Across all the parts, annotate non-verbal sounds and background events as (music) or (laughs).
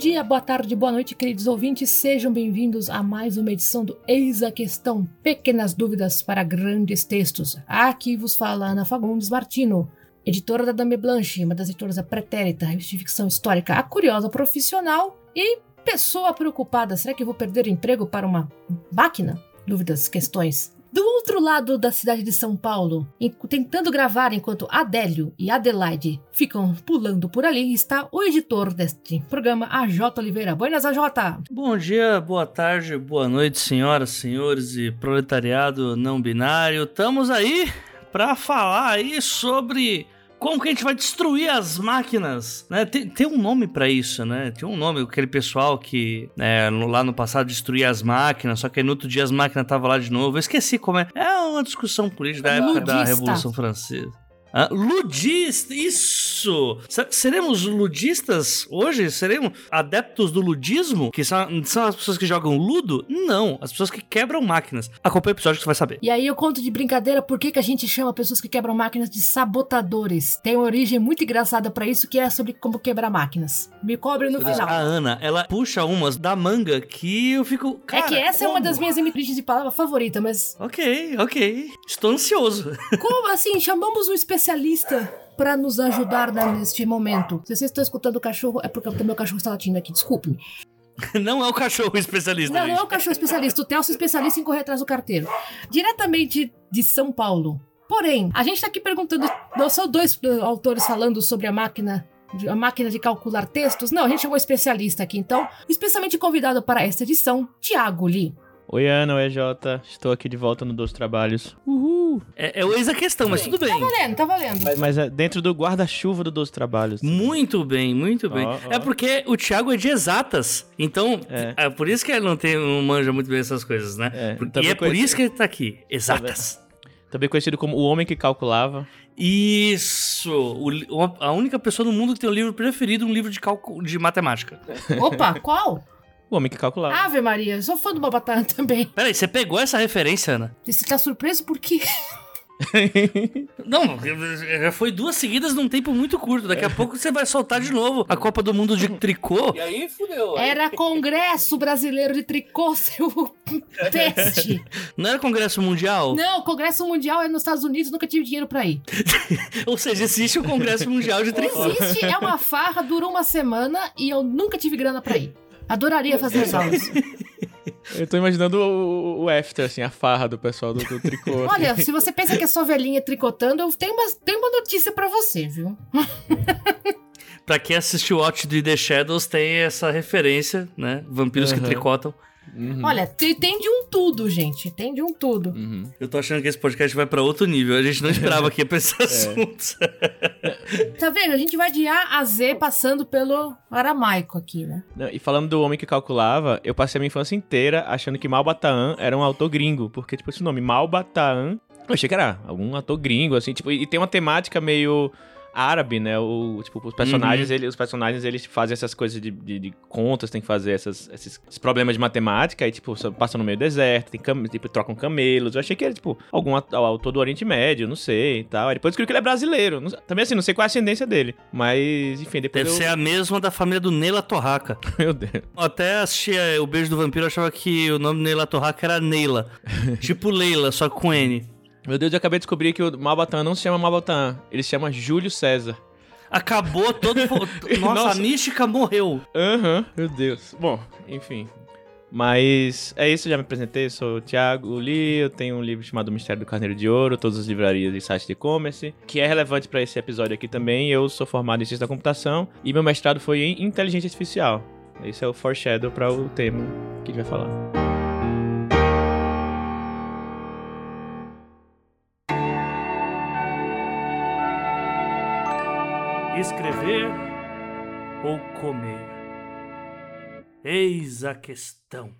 dia, boa tarde, boa noite, queridos ouvintes. Sejam bem-vindos a mais uma edição do Eis a Questão Pequenas Dúvidas para Grandes Textos. Aqui vos fala Ana Fagundes Martino, editora da Dame Blanche, uma das editoras da Pretérita, de ficção histórica, a curiosa profissional e pessoa preocupada. Será que vou perder emprego para uma máquina? Dúvidas, questões. Do outro lado da cidade de São Paulo, tentando gravar enquanto Adélio e Adelaide ficam pulando por ali, está o editor deste programa, AJ Oliveira. Buenas, AJ! Bom dia, boa tarde, boa noite, senhoras, senhores e proletariado não binário. Estamos aí para falar aí sobre como que a gente vai destruir as máquinas, né? Tem, tem um nome para isso, né? Tem um nome, aquele pessoal que né, lá no passado destruía as máquinas, só que aí no outro dia as máquinas estavam lá de novo. Eu esqueci como é. É uma discussão política da época da Ludista. Revolução Francesa. Ah, ludista, isso! Se- Seremos ludistas hoje? Seremos adeptos do ludismo? Que são, são as pessoas que jogam ludo? Não, as pessoas que quebram máquinas. Acompanhe o episódio que você vai saber. E aí eu conto de brincadeira por que, que a gente chama pessoas que quebram máquinas de sabotadores. Tem uma origem muito engraçada pra isso, que é sobre como quebrar máquinas. Me cobre no A final. Ana, ela puxa umas da manga que eu fico. é Cara, que essa é uma como? das minhas origens de palavra favorita, mas Ok, ok. Estou ansioso. Como assim? Chamamos um especialista pra nos ajudar né, neste momento. Se vocês estão escutando o cachorro, é porque o meu cachorro está latindo aqui, desculpe. (laughs) Não é o cachorro especialista. Não, não é gente. o cachorro especialista, o Telso é especialista em correr atrás do carteiro. Diretamente de São Paulo. Porém, a gente tá aqui perguntando, não são dois uh, autores falando sobre a máquina de- a máquina de calcular textos? Não, a gente chamou um especialista aqui, então, especialmente convidado para esta edição, Tiago Lee. Oi, Ana, oi, Jota. Estou aqui de volta no Dos Trabalhos. Uhul! É, é o ex a questão, mas tudo bem. Tá valendo, tá valendo. Mas, mas é dentro do guarda-chuva do Dos Trabalhos. Muito bem, muito bem. Ó, ó. É porque o Thiago é de exatas. Então, é. É. por isso que ele não, tem, não manja muito bem essas coisas, né? É, Por- e também é por isso que ele tá aqui. Exatas. Também conhecido como o homem que calculava. Isso! O- a única pessoa no mundo que tem um livro preferido, um livro de, cálculo, de matemática. Opa, qual? O homem que calculava. Ave Maria, eu sou fã do Babatá também. (laughs) Peraí, você pegou essa referência, Ana? Você tá surpreso por quê? (laughs) Não, já foi duas seguidas num tempo muito curto. Daqui a pouco você vai soltar de novo a Copa do Mundo de tricô. E aí fudeu. Era Congresso Brasileiro de Tricô, (laughs) seu peste. Não era Congresso Mundial? Não, Congresso Mundial é nos Estados Unidos, nunca tive dinheiro pra ir. Ou seja, existe o Congresso Mundial de Tricô. Existe, é uma farra, durou uma semana e eu nunca tive grana pra ir. Adoraria fazer as aulas. Eu tô imaginando o, o after, assim, a farra do pessoal do, do tricô. assim. Olha, se você pensa que é só velhinha tricotando, eu tenho uma, tenho uma notícia pra você, viu? Pra quem assistiu Watch do The Shadows, tem essa referência, né? Vampiros que Uhum. tricotam. Uhum, Olha, tem, tem de um tudo, gente. Tem de um tudo. uhum. Eu tô achando que esse podcast vai pra outro nível. A gente não esperava que ia pra esse (laughs) É. assunto. (laughs) Tá vendo? A gente vai de A a Z passando pelo aramaico aqui, né? Não, E falando do homem que calculava, eu passei a minha infância inteira achando que Malbataan era um autor gringo. Porque, tipo, esse nome, Malbataan, eu achei que era algum ator gringo, assim, tipo, e tem uma temática meio árabe, né? O, tipo, os personagens, ele, os personagens, eles fazem essas coisas de, de, de contas, tem que fazer essas, esses, esses problemas de matemática, aí, tipo, passam no meio do deserto, tem cam, tipo, trocam camelos. Eu achei que era, tipo, algum autor do Oriente Médio, não sei e tal. Aí depois descobri que ele é brasileiro. Não- também, assim, não sei qual é a ascendência dele. Mas, enfim, depois Deve eu... ser a mesma da família do Neila Torraca. (laughs) Meu Deus. Até assisti eh, o Beijo do Vampiro, eu achava que o nome Neila Torraca era Neila. (laughs) tipo Leila, só com N. Meu Deus, eu acabei de descobrir que o Malbataan não se chama Malbataan, ele se chama Júlio César. Acabou todo. Nossa, (laughs) Nossa. a mística morreu. Aham, meu Deus. Bom, enfim. Mas é isso, já me apresentei, sou o Thiago Lee, eu tenho um livro chamado Mistério do Carneiro de Ouro, todas as livrarias e sites de e-commerce, que é relevante para esse episódio aqui também. Eu sou formado em Ciência da Computação e meu mestrado foi em Inteligência Artificial. Esse é o foreshadow para o tema que a gente vai falar. Escrever ou comer? Eis a questão.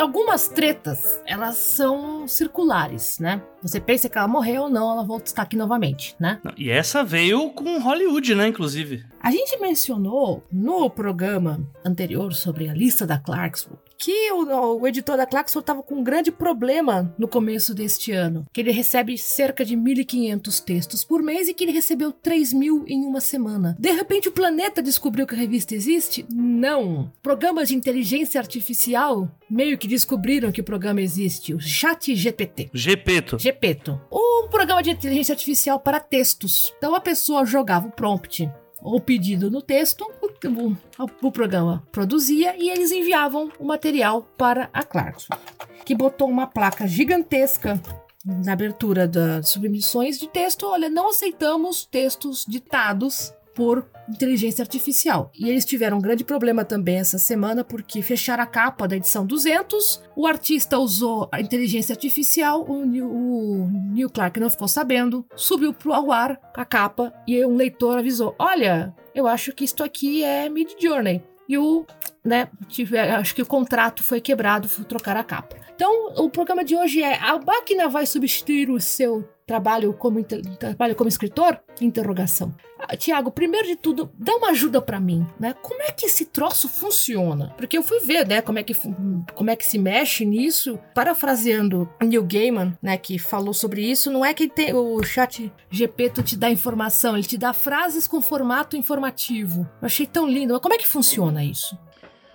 Algumas tretas, elas são circulares, né? Você pensa que ela morreu, não, ela volta a estar aqui novamente, né? Não, E essa veio com Hollywood, né, inclusive. A gente mencionou no programa anterior sobre a lista da Clarkswood que o, o editor da Claxon estava com um grande problema no começo deste ano, que ele recebe cerca de 1.500 textos por mês e que ele recebeu 3 mil em uma semana. De repente o planeta descobriu que a revista existe? Não. Programas de inteligência artificial meio que descobriram que o programa existe, o Chat GPT. Gepeto. Gepeto. Um programa de inteligência artificial para textos. Então a pessoa jogava o prompt ou pedido no texto, o, o, o, programa produzia e eles enviavam o material para a Clarkson, que botou uma placa gigantesca na abertura das submissões de texto. Olha, não aceitamos textos ditados por inteligência artificial. E eles tiveram um grande problema também essa semana porque fecharam a capa da edição 200, o artista usou a inteligência artificial, o Neil, o Neil Clark não ficou sabendo, subiu pro ao ar a capa e um leitor avisou: "Olha, eu acho que isto aqui é Mid Journey". E o, né, tiver, acho que o contrato foi quebrado, foi trocar a capa. Então, o programa de hoje é: a máquina vai substituir o seu trabalho como, trabalho como escritor? Interrogação. Ah, Tiago, primeiro de tudo, dá uma ajuda para mim, né? Como é que esse troço funciona? Porque eu fui ver, né, como é que, como é que se mexe nisso. Parafraseando Neil Gaiman, né, que falou sobre isso, não é que tem, o chat GP te dá informação, ele te dá frases com formato informativo. Eu achei tão lindo. Mas como é que funciona isso?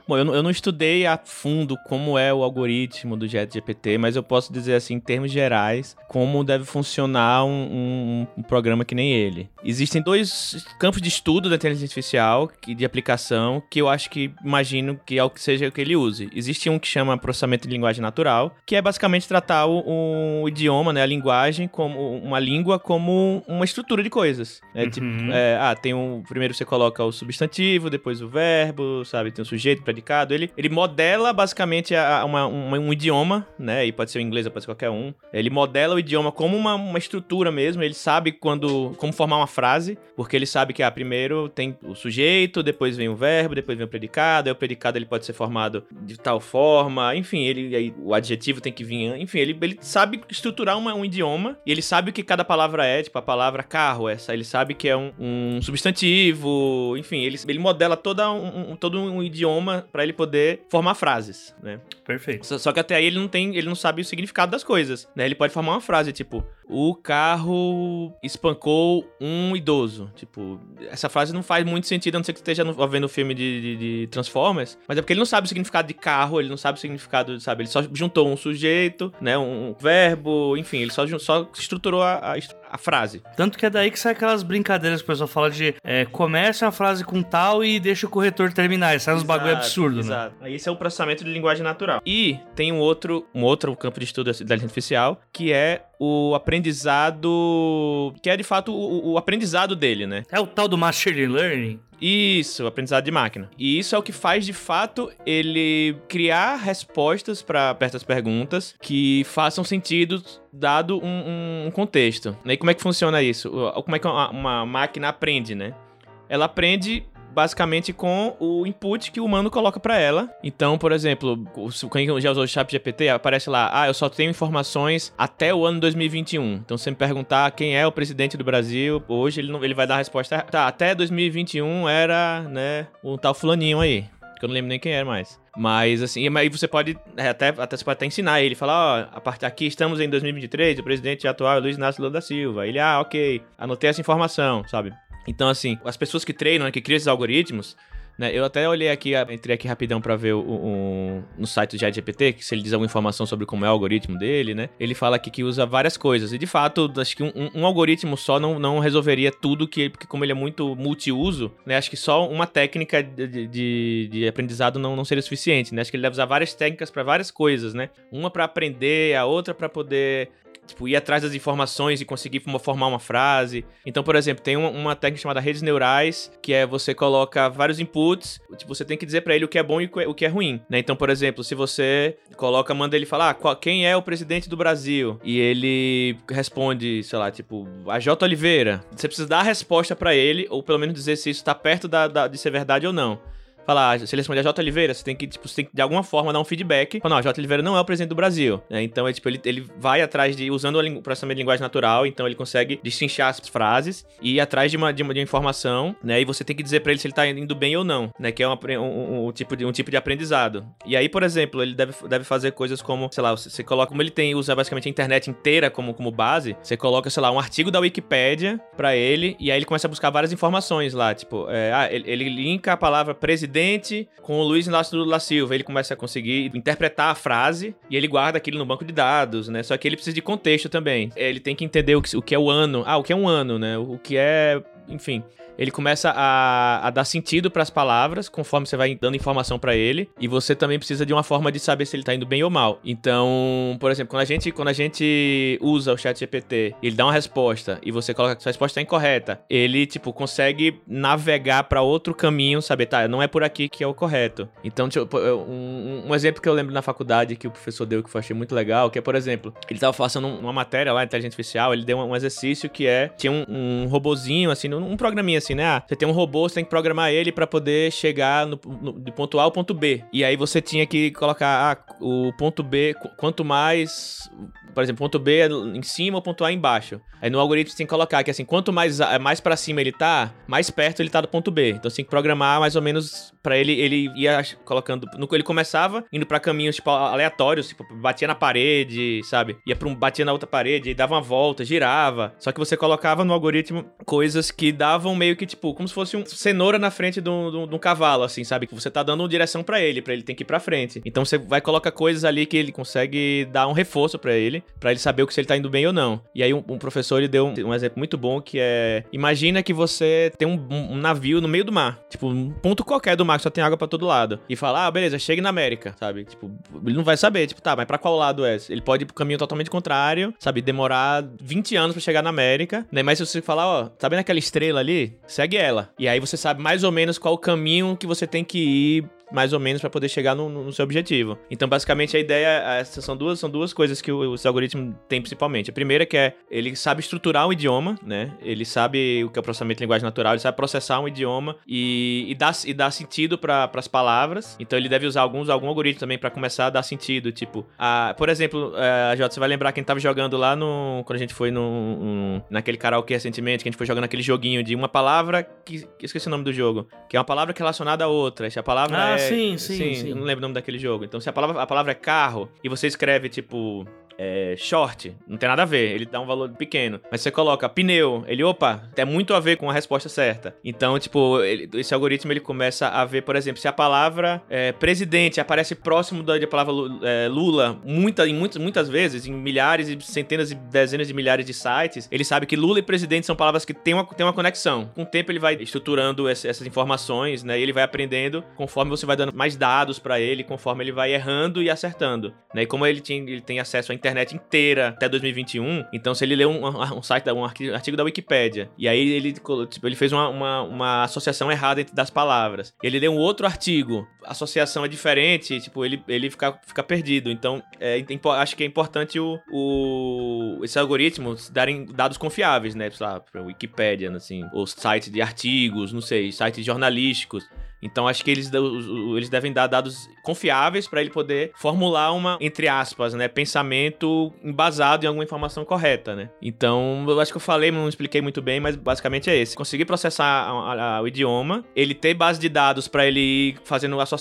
Bom, eu não, eu não estudei a fundo como é o algoritmo do GPT, mas eu posso dizer assim, em termos gerais, como deve funcionar um, um, um programa que nem ele. Existem dois campos de estudo da inteligência artificial, que, de aplicação, que eu acho que imagino que é o que seja o que ele use. Existe um que chama processamento de linguagem natural, que é basicamente tratar o, o idioma, né, a linguagem, como uma língua como uma estrutura de coisas. Né? Tipo, uhum. Tipo, é, ah, tem um. Primeiro você coloca o substantivo, depois o verbo, sabe? Tem o sujeito, predicado. Ele, ele modela basicamente a, uma, uma, um idioma, né? E pode ser o inglês, pode ser qualquer um. Ele modela o idioma como uma, uma estrutura mesmo. Ele sabe quando como formar uma frase, porque ele sabe que ah, primeiro tem o sujeito, depois vem o verbo, depois vem o predicado. Aí o predicado ele pode ser formado de tal forma. Enfim, ele aí, o adjetivo tem que vir. Enfim, ele, ele sabe estruturar uma, um idioma e ele sabe o que cada palavra é. Tipo, a palavra carro, essa. Ele sabe que é um, um substantivo. Enfim, ele, ele modela toda um, um todo um idioma para ele poder formar frases, né? Perfeito. Só, só, que até aí ele não tem, ele não sabe o significado das coisas, né? Ele pode formar uma frase tipo: "O carro espancou um idoso". Tipo, essa frase não faz muito sentido, a não ser que você esteja vendo o filme de, de, de, Transformers, mas é porque ele não sabe o significado de carro, ele não sabe o significado, sabe? Ele só juntou um sujeito, né, um verbo, enfim, ele só, só estruturou a, a a frase. Tanto que é daí que sai aquelas brincadeiras que o pessoal fala de é, começa a frase com tal e deixa o corretor terminar. Sai uns bagulho absurdo, exato. né? Esse é o processamento de linguagem natural. E tem um outro, um outro campo de estudo da inteligência artificial, que é o aprendizado. que é de fato o, o aprendizado dele, né? É o tal do Machine Learning? Isso, aprendizado de máquina. E isso é o que faz de fato ele criar respostas para certas perguntas que façam sentido dado um, um, contexto. E como é que funciona isso? Como é que uma, uma máquina aprende, né? Ela aprende basicamente com o input que o humano coloca para ela. Então, por exemplo, quem já usou o Chat GPT, aparece lá, ah, eu só tenho informações até o ano 2021. Então, se me perguntar quem é o presidente do Brasil, hoje ele, não, ele vai dar a resposta, tá, até 2021 era, né, um tal fulaninho aí. Que eu não lembro nem quem era mais. Mas assim, aí você pode é, até, até, você pode até ensinar ele, falar, ó, a aqui estamos em 2023, o presidente atual é Luiz Inácio Lula da Silva. Ele, ah, ok, anotei essa informação, sabe? Então, assim, as pessoas que treinam, né, que criam esses algoritmos, né, eu até olhei aqui, entrei aqui rapidão para ver o, o, no site do ChatGPT, que se ele diz alguma informação sobre como é o algoritmo dele, né? Ele fala aqui que usa várias coisas. E de fato, acho que um, um algoritmo só não, não resolveria tudo, que, porque como ele é muito multiuso, né? Acho que só uma técnica de, de, de aprendizado não, não seria suficiente, né? Acho que ele deve usar várias técnicas para várias coisas, né? Uma para aprender, a outra para poder tipo, ir atrás das informações e conseguir formar uma frase. Então, por exemplo, tem uma, uma, técnica chamada redes neurais, que é você coloca vários inputs, tipo, você tem que dizer para ele o que é bom e o que é ruim, né? Então, por exemplo, se você coloca, manda ele falar, ah, qual, quem é o presidente do Brasil? E ele responde, sei lá, tipo, a J. Oliveira. Você precisa dar a resposta para ele, ou pelo menos dizer se isso tá perto da, da, de ser verdade ou não. Falar, se ele responde a J. Oliveira, você tem que, tipo, tem que de alguma forma dar um feedback. Fala, não, J. Oliveira não é o presidente do Brasil. Né? Então, é, tipo, ele, ele vai atrás de, usando o processamento de linguagem natural, então ele consegue destrinchar as frases e ir atrás de uma, de uma, de uma informação, né? E você tem que dizer para ele se ele tá indo bem ou não, né? Que é um, um, um, tipo de, um tipo de aprendizado. E aí, por exemplo, ele deve, deve fazer coisas como, sei lá, você, você coloca, como ele tem, usa basicamente a internet inteira como, como base, você coloca, sei lá, um artigo da Wikipédia para ele e aí ele começa a buscar várias informações lá, tipo, é, ah, ele, ele linka a palavra presidente com o Luiz Inácio Lula Silva, ele começa a conseguir interpretar a frase e ele guarda aquilo no banco de dados, né? Só que ele precisa de contexto também. Ele tem que entender o que, o que é o ano. Ah, o que é um ano, né? O que é enfim, ele começa a, a dar sentido para as palavras conforme você vai dando informação para ele e você também precisa de uma forma de saber se ele tá indo bem ou mal. Então, por exemplo, quando a gente quando a gente usa o chat GPT, ele dá uma resposta e você coloca que a resposta é incorreta, ele tipo consegue navegar para outro caminho, saber, tá, não é por aqui que é o correto. Então, tipo, um, um, exemplo que eu lembro na faculdade que o professor deu que eu achei muito legal, que é, por exemplo, ele tava fazendo uma matéria lá, inteligência artificial, ele deu um, um exercício que é tinha um, um robozinho assim, um programinha assim, né? Ah, você tem um robô, você tem que programar ele para poder chegar no, no, de ponto A ao ponto B. E aí você tinha que colocar ah, o ponto B, quanto mais por exemplo, ponto B é em cima ponto A embaixo. Aí no algoritmo você tem que colocar que assim, quanto mais, mais para cima ele tá, mais perto ele tá do ponto B. Então você tem que programar mais ou menos para ele, ele ia colocando, no ele começava indo para caminhos tipo aleatórios, tipo, batia na parede, sabe? Ia para um batia na outra parede, dava uma volta, girava. Só que você colocava no algoritmo coisas que davam meio que tipo, como se fosse um cenoura na frente de um, de um cavalo assim, sabe? Que você tá dando uma direção para ele, para ele ter que ir para frente. Então você vai colocar coisas ali que ele consegue dar um reforço para ele para ele saber o que se ele tá indo bem ou não. E aí um, um professor ele deu um, um, exemplo muito bom que é imagina que você tem um, um, navio no meio do mar, tipo um ponto qualquer do mar que só tem água para todo lado e fala: "Ah, beleza, chegue na América", sabe? Tipo, ele não vai saber, tipo, tá, mas para qual lado é? Ele pode ir pro caminho totalmente contrário, sabe, demorar 20 anos para chegar na América, né? Mas se você falar, ó, tá vendo aquela estrela ali? Segue ela. E aí você sabe mais ou menos qual o caminho que você tem que ir mais ou menos para poder chegar no, no, seu objetivo. Então, basicamente, a ideia, essas são duas, são duas coisas que o, o algoritmo tem principalmente. A primeira que é, ele sabe estruturar um idioma, né? Ele sabe o que é o processamento de linguagem natural, ele sabe processar um idioma e, e, dar, e dar sentido para as palavras. Então, ele deve usar alguns, algum algoritmo também para começar a dar sentido, tipo, a, por exemplo, é, a Jota, você vai lembrar quem tava jogando lá no, quando a gente foi no, no naquele karaokê recentemente, que a gente foi jogando aquele joguinho de uma palavra que, que esqueci o nome do jogo, que é uma palavra relacionada a outra. Se a palavra ah, é sim, sim, sim, sim. Não lembro o nome daquele jogo. Então, se a palavra, a palavra é carro e você escreve, tipo, é, short, não tem nada a ver, ele dá um valor pequeno. Mas você coloca pneu, ele, opa, tem muito a ver com a resposta certa. Então, tipo, ele, esse algoritmo ele começa a ver, por exemplo, se a palavra é, presidente aparece próximo da, da palavra é, Lula, muita, em muitas, muitas vezes, em milhares e centenas e dezenas de milhares de sites, ele sabe que Lula e presidente são palavras que têm uma, têm uma conexão. Com o tempo ele vai estruturando essas informações, né? E ele vai aprendendo conforme você vai dando mais dados para ele, conforme ele vai errando e acertando. Né? E como ele, tinha, ele tem acesso a internet inteira até 2021. Então, se ele lê um, um site, um artigo da Wikipédia, e aí ele, tipo, ele fez uma, uma, uma, associação errada entre das palavras. Ele lê um outro artigo, associação é diferente, tipo, ele, ele fica, fica perdido. Então, é, acho que é importante o, o, esse algoritmo darem dados confiáveis, né? Sei lá, pra assim, ou sites de artigos, não sei, sites jornalísticos. Então acho que eles, eles devem dar dados confiáveis para ele poder formular uma, entre aspas, né, pensamento embasado em alguma informação correta, né? Então, eu acho que eu falei, não expliquei muito bem, mas basicamente é esse. Conseguir processar a, a, a, o idioma, ele ter base de dados para ele ir fazendo associações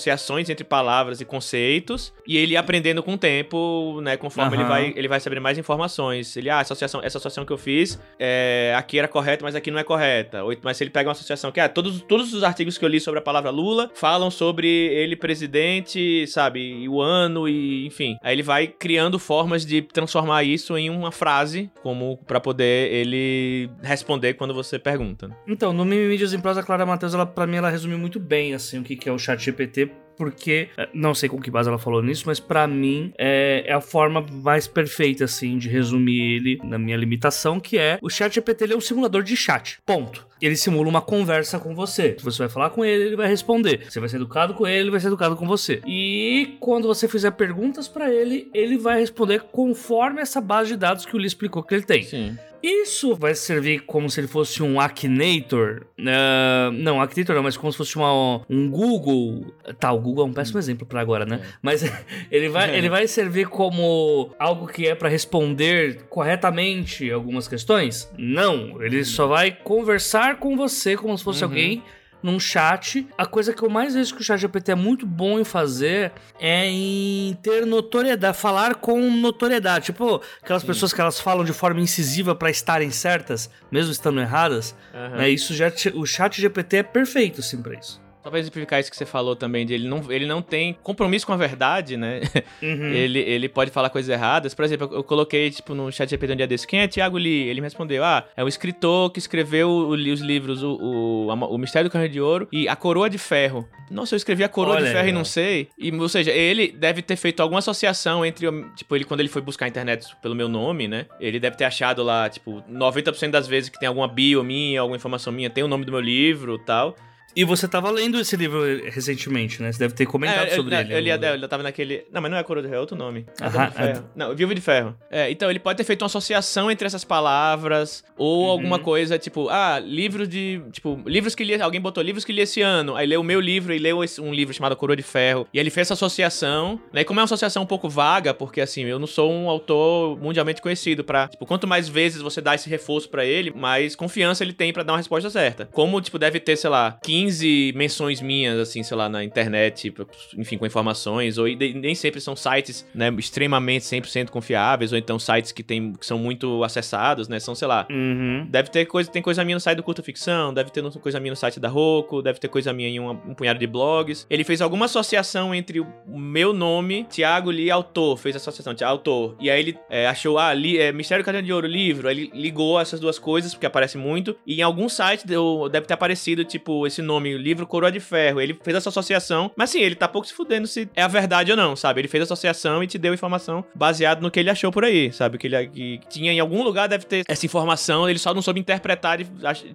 entre palavras e conceitos, e ele aprendendo com o tempo, né, conforme uhum. ele vai ele vai saber mais informações. Ele, ah, associação, essa associação que eu fiz, é, aqui era correta, mas aqui não é correta. Ou, mas se ele pega uma associação que, ah, todos, todos os artigos que eu li sobre a palavra Lula falam sobre ele presidente, sabe, e o ano e enfim. Aí ele vai criando formas de transformar isso em uma frase, como para poder ele responder quando você pergunta. Então, no Mimimídias em Prosa, Clara Matheus, ela para mim ela resume muito bem assim o que que é o Chat GPT porque eh, não sei com que base ela falou nisso, mas para mim é, é, a forma mais perfeita assim de resumir ele na minha limitação, que é o Chat GPT é um simulador de chat. Ponto. Ele simula uma conversa com você. Você vai falar com ele, ele vai responder. Você vai ser educado com ele, ele vai ser educado com você. E quando você fizer perguntas para ele, ele vai responder conforme essa base de dados que o Lee explicou que ele tem. Sim. Isso vai servir como se ele fosse um Akinator. Uh, não, Akinator não, mas como se fosse uma, um Google. Tá, o Google é um péssimo exemplo para agora, né? É. Mas (laughs) ele vai, ele vai servir como algo que é para responder corretamente algumas questões? Não, ele só vai conversar com você como se fosse uhum. alguém num chat. A coisa que eu mais vejo que o chat GPT é muito bom em fazer é em ter notoriedade, falar com notoriedade. Tipo, aquelas Sim. pessoas que elas falam de forma incisiva para estarem certas, mesmo estando erradas. Uhum. Né, isso já, o chat GPT é perfeito, assim, pra isso. Só pra exemplificar isso que você falou também, de ele não, ele não tem compromisso com a verdade, né? (laughs) Uhum. ele, ele pode falar coisas erradas. Por exemplo, eu coloquei, tipo, no chat GPT um dia desse, quem é Tiago Lee? Ele me respondeu, ah, é um escritor que escreveu o, os livros o, o, o Mistério do Carneiro de Ouro e A Coroa de Ferro. Nossa, eu escrevi A Coroa Olha de Ferro aí, e não sei. E, ou seja, ele deve ter feito alguma associação entre, tipo, ele quando ele foi buscar a internet pelo meu nome, né? Ele deve ter achado lá, tipo, 90% das vezes que tem alguma bio minha, alguma informação minha, tem o nome do meu livro tal. E você tava lendo esse livro recentemente, né? Você deve ter comentado é, sobre eu, ele. Eu, eu, eu, eu tava naquele. Não, mas não é Coroa de Ferro, é outro nome. É Aham, de Ferro. É... Não, Viúva de Ferro. É, então, ele pode ter feito uma associação entre essas palavras, ou uhum. alguma coisa, tipo, ah, livros de. Tipo, livros que li. Alguém botou livros que li esse ano. Aí leu o meu livro e leu um livro chamado Coroa de Ferro. E ele fez essa associação, né? E como é uma associação um pouco vaga, porque assim, eu não sou um autor mundialmente conhecido pra. Tipo, quanto mais vezes você dá esse reforço para ele, mais confiança ele tem para dar uma resposta certa. Como, tipo, deve ter, sei lá, 15 menções minhas, assim, sei lá, na internet, enfim, com informações, ou nem sempre são sites, né, extremamente 100% confiáveis, ou então sites que, tem, que são muito acessados, né, são, sei lá, uhum. deve ter coisa, tem coisa minha no site do Curta Ficção, deve ter coisa minha no site da Roku, deve ter coisa minha em uma, um punhado de blogs. Ele fez alguma associação entre o meu nome, Thiago Lee, autor, fez associação, autor, e aí ele é, achou, ah, li, é, Mistério Cadeia de Ouro, livro, aí ele ligou essas duas coisas, porque aparece muito, e em algum site deu, deve ter aparecido, tipo, esse nome, livro Coroa de Ferro. Ele fez essa associação, mas sim, ele tá pouco se fudendo se é a verdade ou não, sabe? Ele fez a associação e te deu informação baseado no que ele achou por aí, sabe? Que ele que tinha em algum lugar deve ter essa informação, ele só não soube interpretar,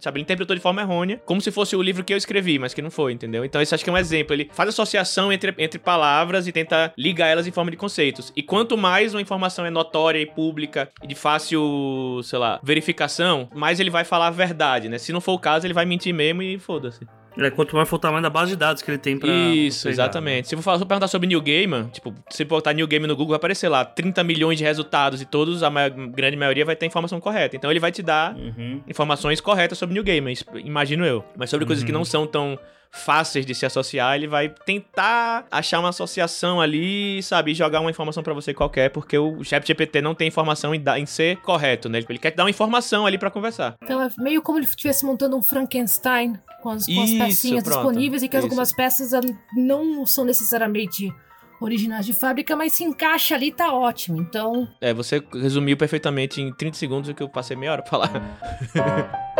sabe? Ele interpretou de forma errônea, como se fosse o livro que eu escrevi, mas que não foi, entendeu? Então, esse acho que é um exemplo. Ele faz associação entre, entre palavras e tenta ligar elas em forma de conceitos. E quanto mais uma informação é notória e pública e de fácil, sei lá, verificação, mais ele vai falar a verdade, né? Se não for o caso, ele vai mentir mesmo e foda-se. É, quanto mais for o tamanho da base de dados que ele tem pra. Isso, pegar. exatamente. Se eu for perguntar sobre New Gamer, tipo, se botar New Game no Google, vai aparecer lá 30 milhões de resultados e todos, a maior, grande maioria vai ter informação correta. Então ele vai te dar uhum. informações corretas sobre New Gamer, imagino eu. Mas sobre uhum. coisas que não são tão fáceis de se associar, ele vai tentar achar uma associação ali, sabe, jogar uma informação para você qualquer, porque o ChatGPT não tem informação em, em, ser correto, né? Ele quer te dar uma informação ali para conversar. Então é meio como ele estivesse montando um Frankenstein com as, com as pecinhas pronto. disponíveis e que Isso. algumas peças não são necessariamente originais de fábrica, mas se encaixa ali, tá ótimo. Então. É, você resumiu perfeitamente em 30 segundos o que eu passei meia hora pra falar. (laughs)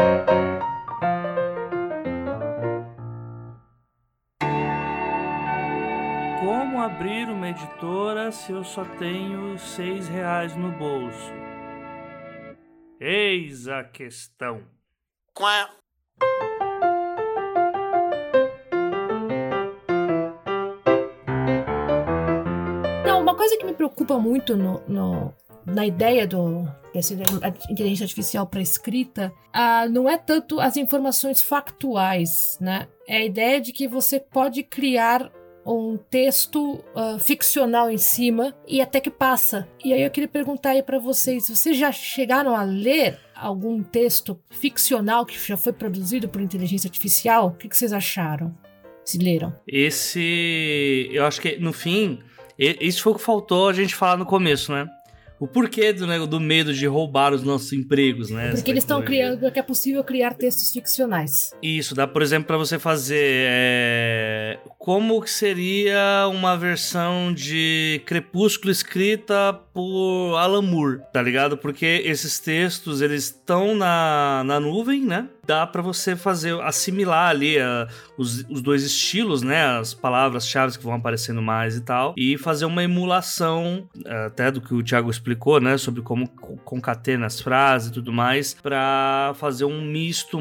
Como abrir uma editora se eu só tenho seis reais no bolso? Eis a questão. Quá. Coisa que me preocupa muito no, no na ideia do dessa inteligência artificial para escrita, uh, não é tanto as informações factuais, né? É a ideia de que você pode criar um texto uh, ficcional em cima e até que passa. E aí eu queria perguntar aí para vocês, vocês já chegaram a ler algum texto ficcional que já foi produzido por inteligência artificial? O que, que vocês acharam? Se leram? Esse, eu acho que no fim, isso foi o que faltou a gente falar no começo, né? o porquê do, né, do medo de roubar os nossos empregos, né? Porque eles estão criando, é possível criar textos ficcionais. Isso, dá, por exemplo, para você fazer é, como seria uma versão de Crepúsculo escrita por Alan Moore, tá ligado? Porque esses textos, eles estão na, na nuvem, né? Dá para você fazer, assimilar ali uh, os, os dois estilos, né? As palavras-chave que vão aparecendo mais e tal, e fazer uma emulação, uh, até do que o Thiago explicou, né? Sobre como concatena as frases e tudo mais, para fazer um misto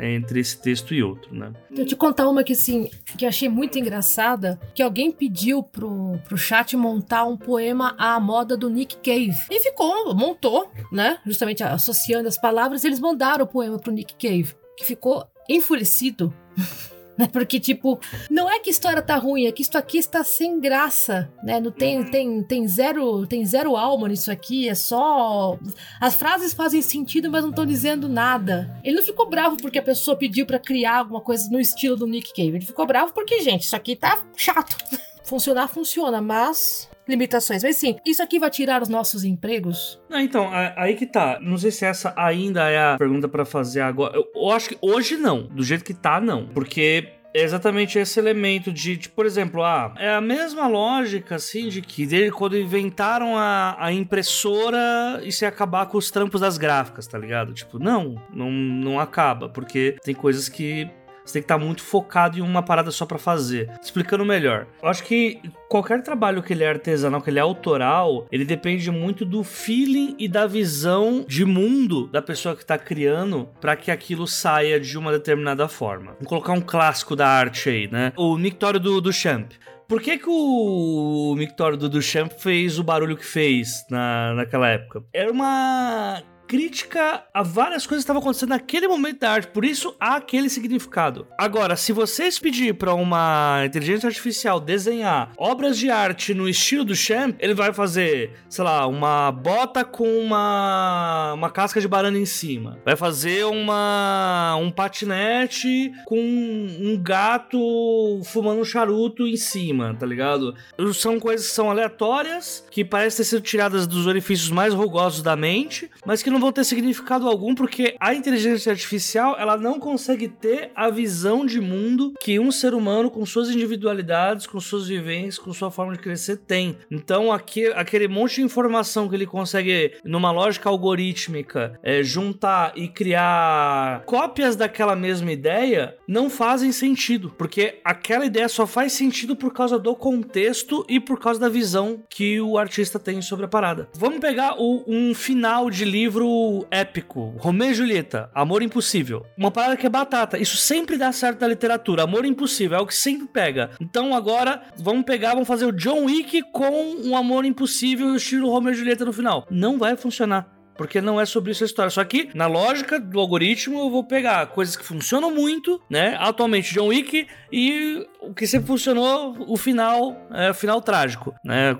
entre esse texto e outro, né? Eu te contar uma que assim, que achei muito engraçada, que alguém pediu pro, pro chat montar um poema à moda do Nick Cave. E ficou, montou, né? Justamente associando as palavras, eles mandaram o poema pro Nick Cave, que ficou enfurecido. (laughs) né? Porque, tipo, não é que a história tá ruim, é que isso aqui está sem graça, né? Não tem, tem, tem, zero, tem zero alma nisso aqui, é só. As frases fazem sentido, mas não estão dizendo nada. Ele não ficou bravo porque a pessoa pediu para criar alguma coisa no estilo do Nick Cave. Ele ficou bravo porque, gente, isso aqui tá chato. (laughs) Funcionar, funciona, mas limitações. Mas sim, isso aqui vai tirar os nossos empregos? Não, então, aí que tá. Não sei se essa ainda é a pergunta para fazer agora. Eu, eu, acho que hoje não. Do jeito que tá, não. Porque é exatamente esse elemento de, de, por exemplo, ah, é a mesma lógica, assim, de que desde quando inventaram a, a impressora e se acabar com os trampos das gráficas, tá ligado? Tipo, não, não, não acaba, porque tem coisas que você tem que estar muito focado em uma parada só para fazer. Explicando melhor. Eu acho que qualquer trabalho que ele é artesanal, que ele é autoral, ele depende muito do feeling e da visão de mundo da pessoa que tá criando para que aquilo saia de uma determinada forma. Vou colocar um clássico da arte aí, né? O Nictório do, do Champ. Por que, que o Mictório do Duchamp fez o barulho que fez na, naquela época? Era uma crítica a várias coisas que estavam acontecendo naquele momento da arte, por isso há aquele significado. Agora, se vocês pedir para uma inteligência artificial desenhar obras de arte no estilo do Champ, ele vai fazer, sei lá, uma bota com uma, uma casca de banana em cima. Vai fazer uma um patinete com um gato fumando um charuto em cima, tá ligado? São coisas que são aleatórias, que parecem ter sido tiradas dos orifícios mais rugosos da mente, mas que não não vão ter significado algum porque a inteligência artificial ela não consegue ter a visão de mundo que um ser humano com suas individualidades, com suas vivências, com sua forma de crescer tem. Então aquele monte de informação que ele consegue numa lógica algorítmica é, juntar e criar cópias daquela mesma ideia não fazem sentido porque aquela ideia só faz sentido por causa do contexto e por causa da visão que o artista tem sobre a parada. Vamos pegar o, um final de livro épico, Romeu e Julieta, Amor Impossível. Uma parada que é batata. Isso sempre dá certo na literatura. Amor Impossível é o que sempre pega. Então agora vamos pegar, vamos fazer o John Wick com um Amor Impossível e o estilo Romeu e Julieta no final. Não vai funcionar porque não é sobre isso a história. Só que, na lógica do algoritmo, eu vou pegar coisas que funcionam muito, né? Atualmente, John Wick, e o que sempre funcionou, o final, é o final trágico, né?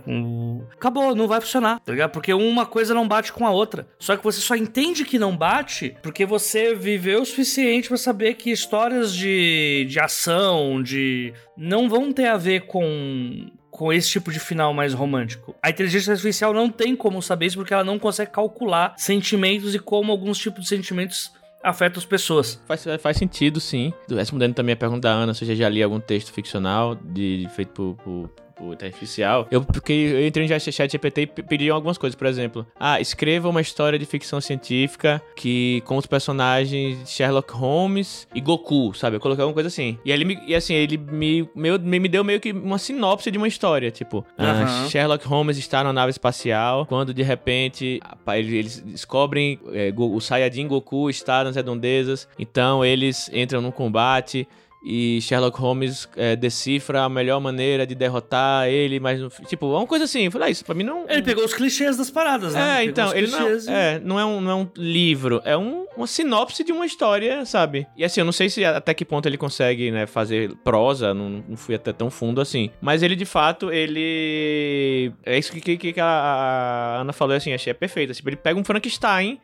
Acabou, não vai funcionar, tá ligado? Porque uma coisa não bate com a outra. Só que você só entende que não bate porque você viveu o suficiente para saber que histórias de, de ação, de. não vão ter a ver com com esse tipo de final mais romântico. A inteligência artificial não tem como saber isso porque ela não consegue calcular sentimentos e como alguns tipos de sentimentos afetam as pessoas. Faz, faz sentido, sim. Respondendo também a pergunta da Ana, se já li algum texto ficcional de, feito por, por tipo, artificial, eu, porque eu entrei no chat GPT e pedi algumas coisas, por exemplo, ah, escreva uma história de ficção científica que com os personagens Sherlock Holmes e Goku, sabe? Eu coloquei alguma coisa assim. E ele me, e assim, ele me, me, me deu meio que uma sinopse de uma história, tipo, uhum. ah, Sherlock Holmes está na nave espacial, quando de repente eles descobrem é, o Saiyajin Goku está nas redondezas, então eles entram num combate e Sherlock Holmes é, decifra a melhor maneira de derrotar ele, mas tipo, é uma coisa assim, eu falei, ah, isso pra mim não. Ele pegou os clichês das paradas, né? É, então, ele não, e... é, não, é um, não é um livro, é um, uma sinopse de uma história, sabe? E assim, eu não sei se até que ponto ele consegue, né, fazer prosa, não, não fui até tão fundo assim. Mas ele, de fato, ele. É isso que, que, que a Ana falou, assim, achei é perfeito. Tipo, ele pega um Frankenstein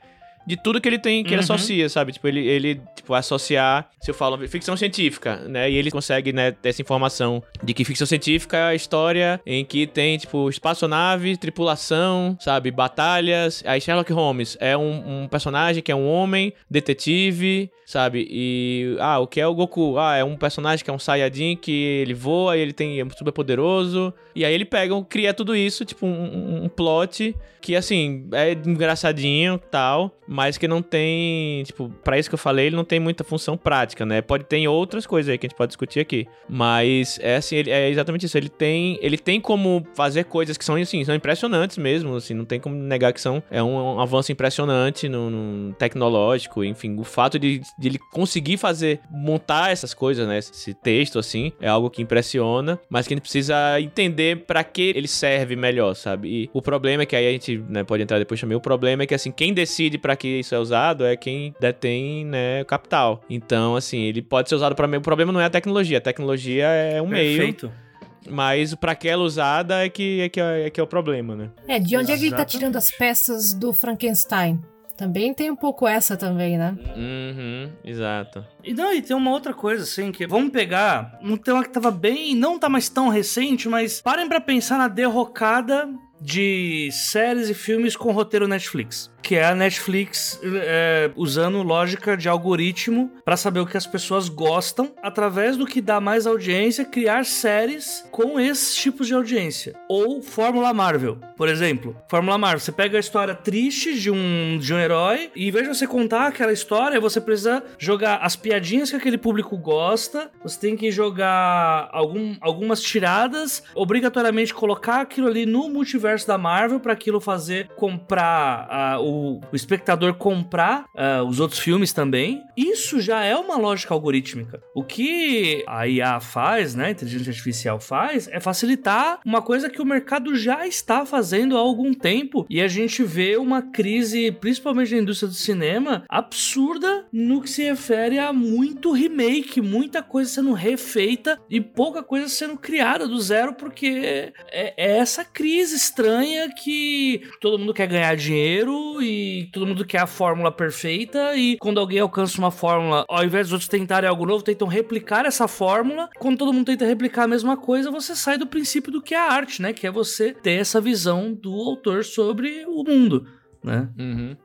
de tudo que ele tem, que uhum. ele associa, sabe? Tipo, ele, ele tipo, associar, se eu falo ficção científica, né? E ele consegue, né, ter essa informação de que ficção científica é a história em que tem, tipo, espaçonave, tripulação, sabe? Batalhas. Aí Sherlock Holmes é um, um personagem que é um homem, detetive, sabe? E, ah, o que é o Goku? Ah, é um personagem que é um Saiyajin que ele voa e ele tem, é super poderoso. E aí ele pega, cria tudo isso, tipo, um, um plot que, assim, é engraçadinho tal, mas que não tem, tipo, para isso que eu falei, ele não tem muita função prática, né? Pode ter outras coisas aí que a gente pode discutir aqui, mas é assim, ele, é exatamente isso. Ele tem, ele tem como fazer coisas que são assim, são impressionantes mesmo, assim, não tem como negar que são é um, um avanço impressionante no, no, tecnológico, enfim, o fato de, de ele conseguir fazer montar essas coisas, né? Esse texto assim, é algo que impressiona, mas que a gente precisa entender para que ele serve melhor, sabe? E o problema é que aí a gente né, pode entrar depois também. O problema é que assim, quem decide para que isso é usado é quem detém, né, capital. Então, assim, ele pode ser usado para o problema não é a tecnologia, a tecnologia é um Perfeito. meio mas para que ela usada é que é, que é, é que é o problema, né? É, de onde é que ele tá tirando as peças do Frankenstein? Também tem um pouco essa também, né? Uhum, exato. E não, e tem uma outra coisa, assim, que vamos pegar um tema que tava bem, não tá mais tão recente, mas parem para pensar na derrocada de séries e filmes com roteiro Netflix que é a Netflix é, usando lógica de algoritmo para saber o que as pessoas gostam, através do que dá mais audiência, criar séries com esses tipos de audiência. Ou Fórmula Marvel, por exemplo. Fórmula Marvel, você pega a história triste de um, de um herói e em vez de você contar aquela história, você precisa jogar as piadinhas que aquele público gosta, você tem que jogar algum, algumas tiradas, obrigatoriamente colocar aquilo ali no multiverso da Marvel para aquilo fazer comprar uh, o o, espectador comprar uh, os outros filmes também, isso já é uma lógica algorítmica. O que a IA faz, né, a inteligência artificial faz, é facilitar uma coisa que o mercado já está fazendo há algum tempo e a gente vê uma crise, principalmente na indústria do cinema, absurda no que se refere a muito remake, muita coisa sendo refeita e pouca coisa sendo criada do zero, porque é, é essa crise estranha que todo mundo quer ganhar dinheiro e todo mundo quer a fórmula perfeita e quando alguém alcança uma fórmula, ao invés dos outros tentarem algo novo, tentam replicar essa fórmula. Quando todo mundo tenta replicar a mesma coisa, você sai do princípio do que é a arte, né? Que é você ter essa visão do autor sobre o mundo, né? Uhum.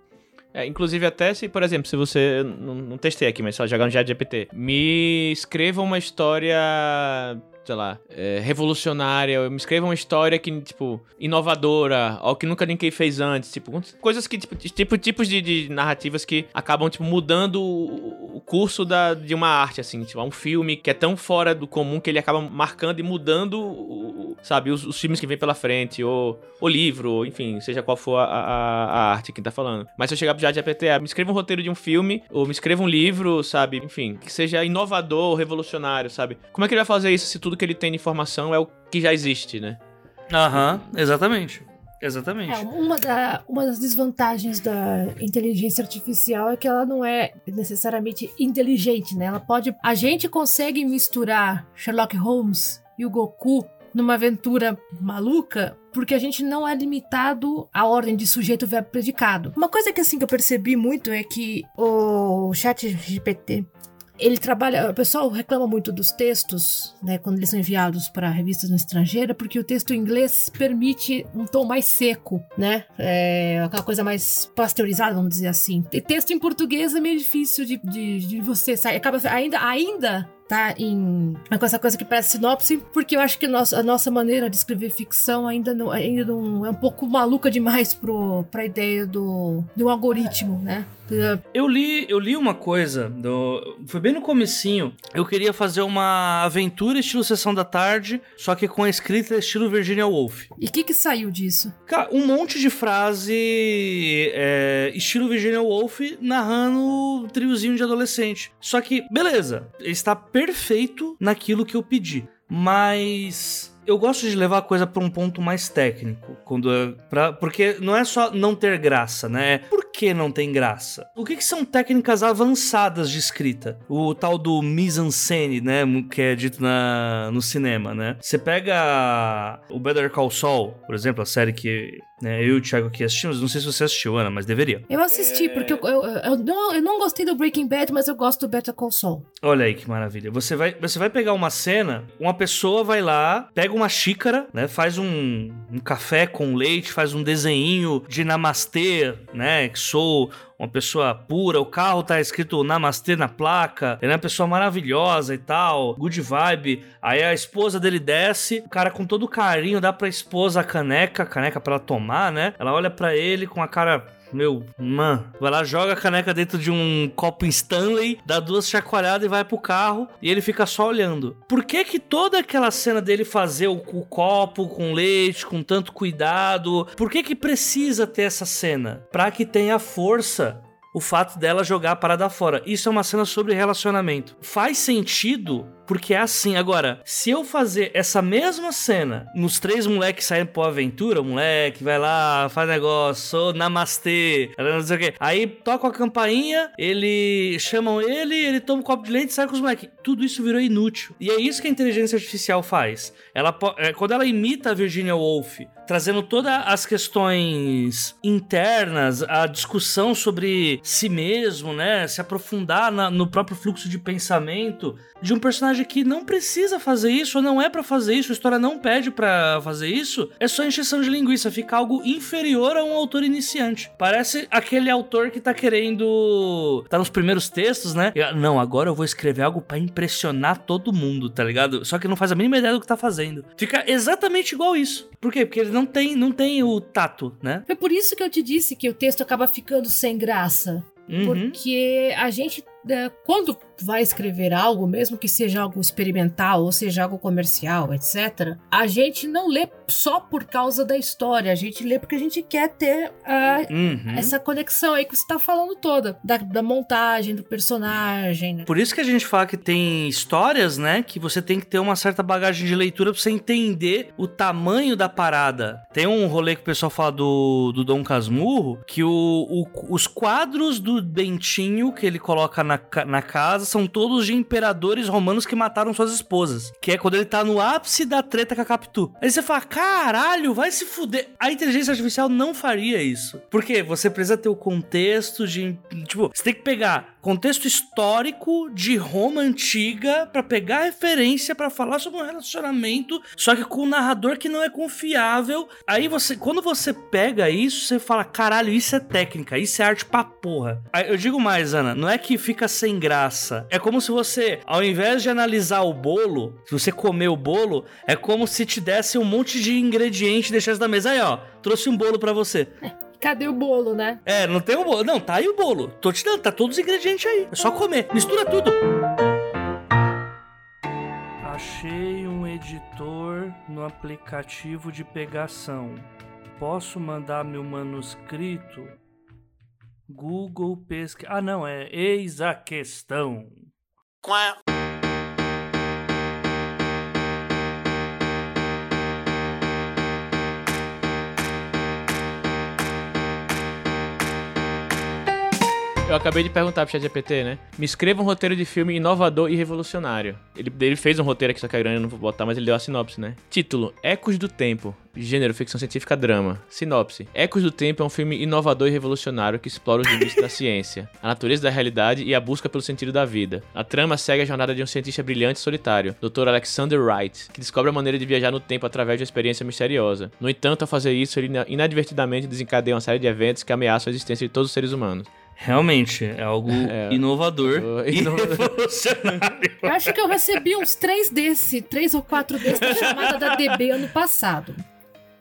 É, inclusive, até se, por exemplo, se você. Não, não testei aqui, mas só jogar no GPT. Me escreva uma história sei lá, é, revolucionária, eu me escreva uma história que, tipo, inovadora, ou que nunca ninguém fez antes, tipo, coisas que, tipo, tipo tipos de, de narrativas que acabam, tipo, mudando o, curso da, de uma arte, assim, tipo, um filme que é tão fora do comum que ele acaba marcando e mudando, sabe, os, os, filmes que vem pela frente, ou o livro, ou, enfim, seja qual for a, a, a arte que tá falando. Mas se eu chegar pro ChatGPT, ah, me escreva um roteiro de um filme, ou me escreva um livro, sabe, enfim, que seja inovador, revolucionário, sabe? Como é que ele vai fazer isso se tudo que ele tem de informação é o que já existe, né? Aham, uhum, exatamente. Exatamente. É, uma, da, uma das desvantagens da inteligência artificial é que ela não é necessariamente inteligente, né? Ela pode. A gente consegue misturar Sherlock Holmes e o Goku numa aventura maluca porque a gente não é limitado à ordem de sujeito verbo predicado. Uma coisa que assim que eu percebi muito é que o chat GPT ele trabalha. O pessoal reclama muito dos textos, né, quando eles são enviados para revistas no estrangeiro, porque o texto em inglês permite um tom mais seco, né? É aquela coisa mais pasteurizada, vamos dizer assim. E texto em português é meio difícil de, de, de você sair. Acaba ainda, ainda tá em com essa coisa que parece sinopse, porque eu acho que a nossa, a nossa maneira de escrever ficção ainda não, ainda não é um pouco maluca demais pro, pra ideia do, do algoritmo, né? Eu li, eu li uma coisa, do, foi bem no comecinho. Eu queria fazer uma aventura estilo Sessão da Tarde, só que com a escrita estilo Virginia Woolf. E o que que saiu disso? Cara, um monte de frase é, estilo Virginia Woolf narrando um triozinho de adolescente. Só que, beleza, está perfeito naquilo que eu pedi. Mas eu gosto de levar a coisa para um ponto mais técnico, quando é pra, porque não é só não ter graça, né? Por que não tem graça? O que, que são técnicas avançadas de escrita? O tal do mise-en-scène, né, que é dito na, no cinema, né? Você pega o Better Call Saul, por exemplo, a série que né, eu e o Thiago aqui assistimos, não sei se você assistiu, Ana, mas deveria. Eu assisti, é... porque eu, eu, eu, não, eu não gostei do Breaking Bad, mas eu gosto do Better Call Saul. Olha aí que maravilha. Você vai, você vai pegar uma cena, uma pessoa vai lá, pega uma xícara, né, faz um, um café com leite, faz um desenho de namastê, né, que sou uma pessoa pura, o carro tá escrito Namastê na placa, ele é uma pessoa maravilhosa e tal, good vibe. Aí a esposa dele desce, o cara com todo carinho dá pra esposa a caneca, a caneca pra ela tomar, né? Ela olha para ele com a cara meu, mano, vai lá, joga a caneca dentro de um copo Stanley, dá duas chacoalhadas e vai pro carro e ele fica só olhando. Por que que toda aquela cena dele fazer o, o copo com leite, com tanto cuidado, por que que precisa ter essa cena? Pra que tenha força o fato dela jogar a parada fora. Isso é uma cena sobre relacionamento. Faz sentido porque é assim. Agora, se eu fazer essa mesma cena nos três moleques saindo pra aventura, o moleque vai lá, faz negócio, oh, namastê, não sei o quê. Aí toca a campainha, ele chamam ele, ele toma um copo de leite e sai com os moleques. Tudo isso virou inútil. E é isso que a inteligência artificial faz. Ela, é, quando ela imita a Virginia Woolf, trazendo todas as questões internas, a discussão sobre si mesmo, né? Se aprofundar na, no próprio fluxo de pensamento de um personagem que não precisa fazer isso, ou não é para fazer isso, a história não pede para fazer isso, é só encheção de linguiça, fica algo inferior a um autor iniciante. Parece aquele autor que tá querendo. tá nos primeiros textos, né? E, não, agora eu vou escrever algo para impressionar todo mundo, tá ligado? Só que não faz a mínima ideia do que tá fazendo. Fica exatamente igual isso. Por quê? Porque ele não tem, não tem o tato, né? Foi por isso que eu te disse que o texto acaba ficando sem graça. Uhum. Porque a gente, né, quando vai escrever algo, mesmo que seja algo experimental ou seja algo comercial, etc., a gente não lê só por causa da história, a gente lê porque a gente quer ter uh, uhum. essa conexão aí que você tá falando toda, da, da montagem, do personagem. Né? Por isso que a gente fala que tem histórias, né, que você tem que ter uma certa bagagem de leitura pra você entender o tamanho da parada. Tem um rolê que o pessoal fala do, do Dom Casmurro, que o, o os quadros do Bentinho que ele coloca na, na casa são todos de imperadores romanos que mataram suas esposas. Que é quando ele tá no ápice da treta com a Capitu. Aí você fala, caralho, vai se fuder. A inteligência artificial não faria isso. Porque você precisa ter o contexto de. Tipo, você tem que pegar contexto histórico de Roma antiga para pegar referência para falar sobre um relacionamento, só que com um narrador que não é confiável. Aí você, quando você pega isso, você fala, caralho, isso é técnica, isso é arte pra porra. Aí, eu digo mais, Ana, não é que fica sem graça. É como se você, ao invés de analisar o bolo, se você comer o bolo, é como se te desse um monte de ingrediente e deixasse na mesa. Aí, ó, trouxe um bolo para você. Cadê o bolo, né? É, não tem o bolo. Não, tá aí o bolo. Tô te dando, tá todos os ingredientes aí. É só comer. Mistura tudo. Achei um editor no aplicativo de pegação. Posso mandar meu manuscrito? Google pesquisa. Ah, não, é eis a questão. Qual Eu acabei de perguntar pro ChatGPT, né? Me escreva um roteiro de filme inovador e revolucionário. Ele, ele fez um roteiro aqui, só que é grande, eu não vou botar, mas ele deu a sinopse, né? Título: Ecos do Tempo. Gênero, ficção científica, drama. Sinopse: Ecos do Tempo é um filme inovador e revolucionário que explora os limites da ciência, a natureza da realidade e a busca pelo sentido da vida. A trama segue a jornada de um cientista brilhante e solitário, Dr. Alexander Wright, que descobre a maneira de viajar no tempo através de uma experiência misteriosa. No entanto, ao fazer isso, ele inadvertidamente desencadeia uma série de eventos que ameaçam a existência de todos os seres humanos. Realmente, é algo (laughs) é, inovador e revolucionário. (laughs) Eu acho que eu recebi uns três desse, três ou quatro desse na chamada da DB ano passado.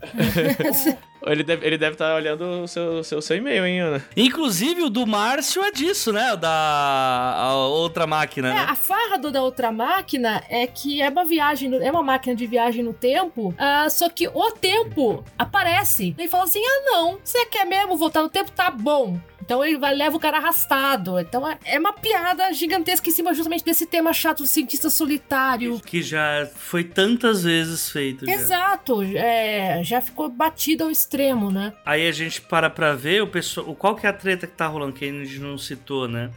(laughs) Ele deve, ele deve estar tá olhando o seu, seu, seu e-mail, hein, Ana? Inclusive, o do Márcio é disso, né? O da outra máquina. É, né? a farra do da outra máquina é que é uma viagem, é uma máquina de viagem no tempo, uh, só que o tempo aparece. Ele fala assim: ah, não, você quer mesmo voltar no tempo? Tá bom. Então ele vai, leva o cara arrastado. Então é, é uma piada gigantesca em cima justamente desse tema chato do cientista solitário. Que já foi tantas vezes feito. Exato. Já, é, já ficou batido ao extremo, né? Aí a gente para pra ver o pessoal, qual que é a treta que tá rolando, que a gente não citou, né?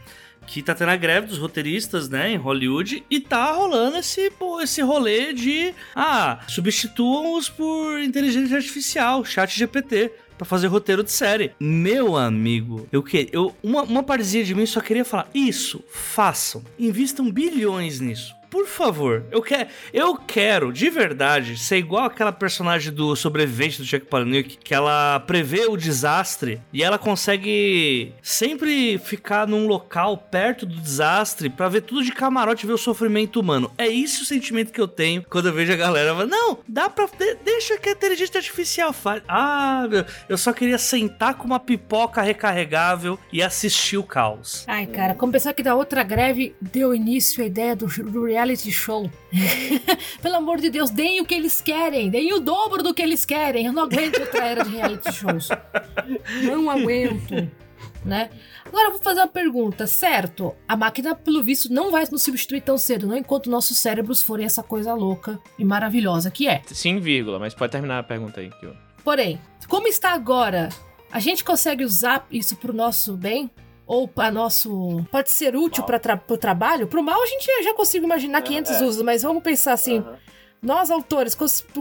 que tá tendo a greve dos roteiristas, né, em Hollywood, e tá rolando esse, pô, esse rolê de, ah, substituam-os por inteligência artificial, chat GPT para fazer roteiro de série. Meu amigo, eu que eu uma, uma de mim só queria falar: isso, façam, invistam bilhões nisso por favor, eu quero, eu quero, de verdade, ser igual aquela personagem do sobrevivente do Jack Palahniuk, que ela prevê o desastre e ela consegue sempre ficar num local perto do desastre para ver tudo de camarote ver o sofrimento humano. É isso o sentimento que eu tenho quando eu vejo a galera falando, não, dá pra, deixa que a inteligência artificial faz. Ah, eu só queria sentar com uma pipoca recarregável e assistir o caos. Ai, cara, como pensar que da outra greve deu início a ideia do, do reality show. (laughs) Pelo amor de Deus, deem o que eles querem, deem o dobro do que eles querem. Eu não aguento outra era de reality shows. Não aguento. Né? Agora eu vou fazer uma pergunta, certo? A máquina, pelo visto, não vai nos substituir tão cedo, não enquanto nossos cérebros forem essa coisa louca e maravilhosa que é. Sim, vírgula, mas pode terminar a pergunta aí. Que eu... Porém, como está agora, a gente consegue usar isso pro nosso bem? Ou para nosso pode ser útil para tra o trabalho pro mal a gente já consigo imaginar 500 é. usos mas vamos pensar assim uhum. nós autores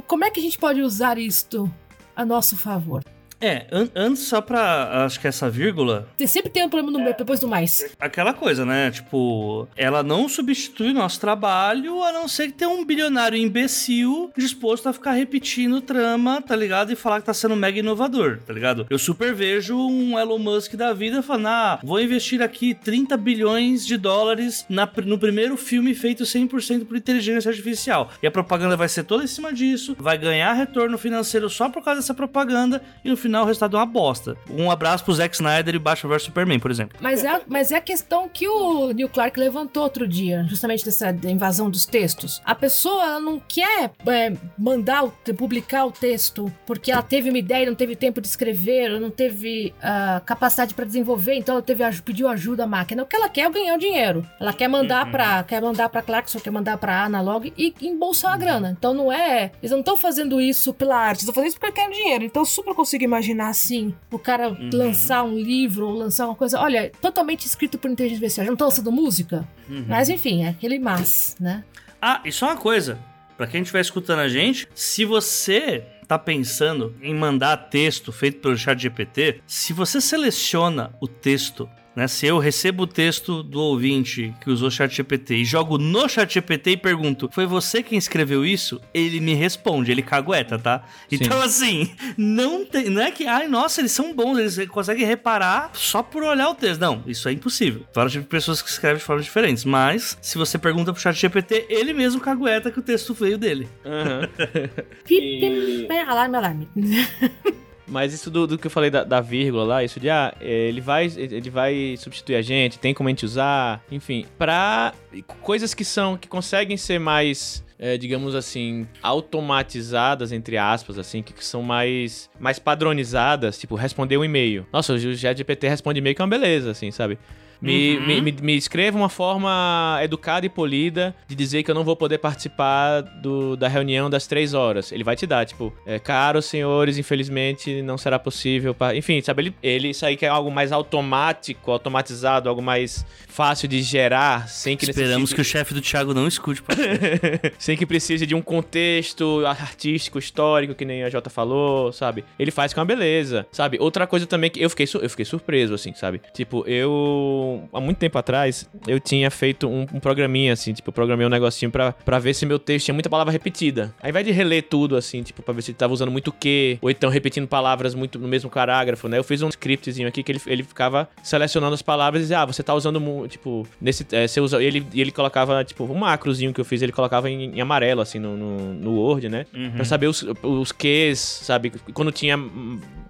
como é que a gente pode usar isto a nosso favor é, an antes, só pra. Acho que essa vírgula. Sempre tem um problema no, é, depois do mais. Aquela coisa, né? Tipo, ela não substitui nosso trabalho, a não ser que tenha um bilionário imbecil disposto a ficar repetindo trama, tá ligado? E falar que tá sendo mega inovador, tá ligado? Eu super vejo um Elon Musk da vida falando: ah, vou investir aqui 30 bilhões de dólares na, no primeiro filme feito 100% por inteligência artificial. E a propaganda vai ser toda em cima disso, vai ganhar retorno financeiro só por causa dessa propaganda, e no final final o resultado é uma bosta. Um abraço pro Zack Snyder e Batman vs Superman, por exemplo. Mas é, mas é a questão que o Neil Clark levantou outro dia, justamente dessa invasão dos textos. A pessoa não quer é, mandar, publicar o texto porque ela teve uma ideia e não teve tempo de escrever, ou não teve uh, capacidade para desenvolver, então ela teve, pediu ajuda à máquina. O que ela quer é ganhar o dinheiro. Ela quer mandar uhum. para quer mandar para Clarkson, quer mandar para Analog e embolsar a grana. Então não é, eles não estão fazendo isso pela arte, estão fazendo isso porque querem dinheiro. Então super consigo imaginar imaginar assim, o cara uhum. lançar um livro ou lançar uma coisa, olha, totalmente escrito por inteligência artificial. Não estão lançando música? Uhum. Mas enfim, é aquele mas, né? Ah, e só uma coisa. Pra quem estiver escutando a gente, se você tá pensando em mandar texto feito pelo chat GPT, se você seleciona o texto né? Se eu recebo o texto do ouvinte que usou o ChatGPT e jogo no ChatGPT e pergunto, foi você quem escreveu isso? Ele me responde, ele cagueta, tá? Sim. Então, assim, não, tem, não é que, ai, nossa, eles são bons, eles conseguem reparar só por olhar o texto. Não, isso é impossível. Vários tipos de pessoas que escrevem de formas diferentes. Mas, se você pergunta pro ChatGPT, ele mesmo cagueta que o texto veio dele. Uhum. (laughs) e... alarme, alarme. (laughs) Mas isso do, do, que eu falei da, da, vírgula lá, isso de ah, é, ele vai, ele vai substituir a gente, tem como a gente usar, enfim, para coisas que são que conseguem ser mais é, digamos assim, automatizadas, entre aspas, assim, que, são mais, mais padronizadas, tipo, responder um e-mail. Nossa, o ChatGPT responde e-mail que é uma beleza, assim, sabe? Me, uhum. me, me, me, escreva uma forma educada e polida de dizer que eu não vou poder participar do, da reunião das três horas. Ele vai te dar, tipo, é, caros senhores, infelizmente não será possível. Pra... Enfim, sabe, ele, ele isso aí que é algo mais automático, automatizado, algo mais fácil de gerar, sem que Esperamos necessite... que o chefe do Thiago não escute. (laughs) sem que precise de um contexto artístico, histórico, que nem a Jota falou, sabe? Ele faz com a beleza, sabe? Outra coisa também que eu fiquei, eu fiquei surpreso, assim, sabe? Tipo, eu há muito tempo atrás, eu tinha feito um, um programinha, assim, tipo, eu programei um negocinho pra, pra ver se meu texto tinha muita palavra repetida. Aí vai de reler tudo, assim, tipo, pra ver se ele tava usando muito que, ou então repetindo palavras muito no mesmo parágrafo, né? Eu fiz um scriptzinho aqui que ele, ele ficava selecionando as palavras e dizia, ah, você tá usando, tipo, nesse. É, você usa. Ele, ele colocava, tipo, um macrozinho que eu fiz, ele colocava em, em amarelo, assim, no, no, no Word, né? Uhum. Pra saber os, os ques, sabe? Quando tinha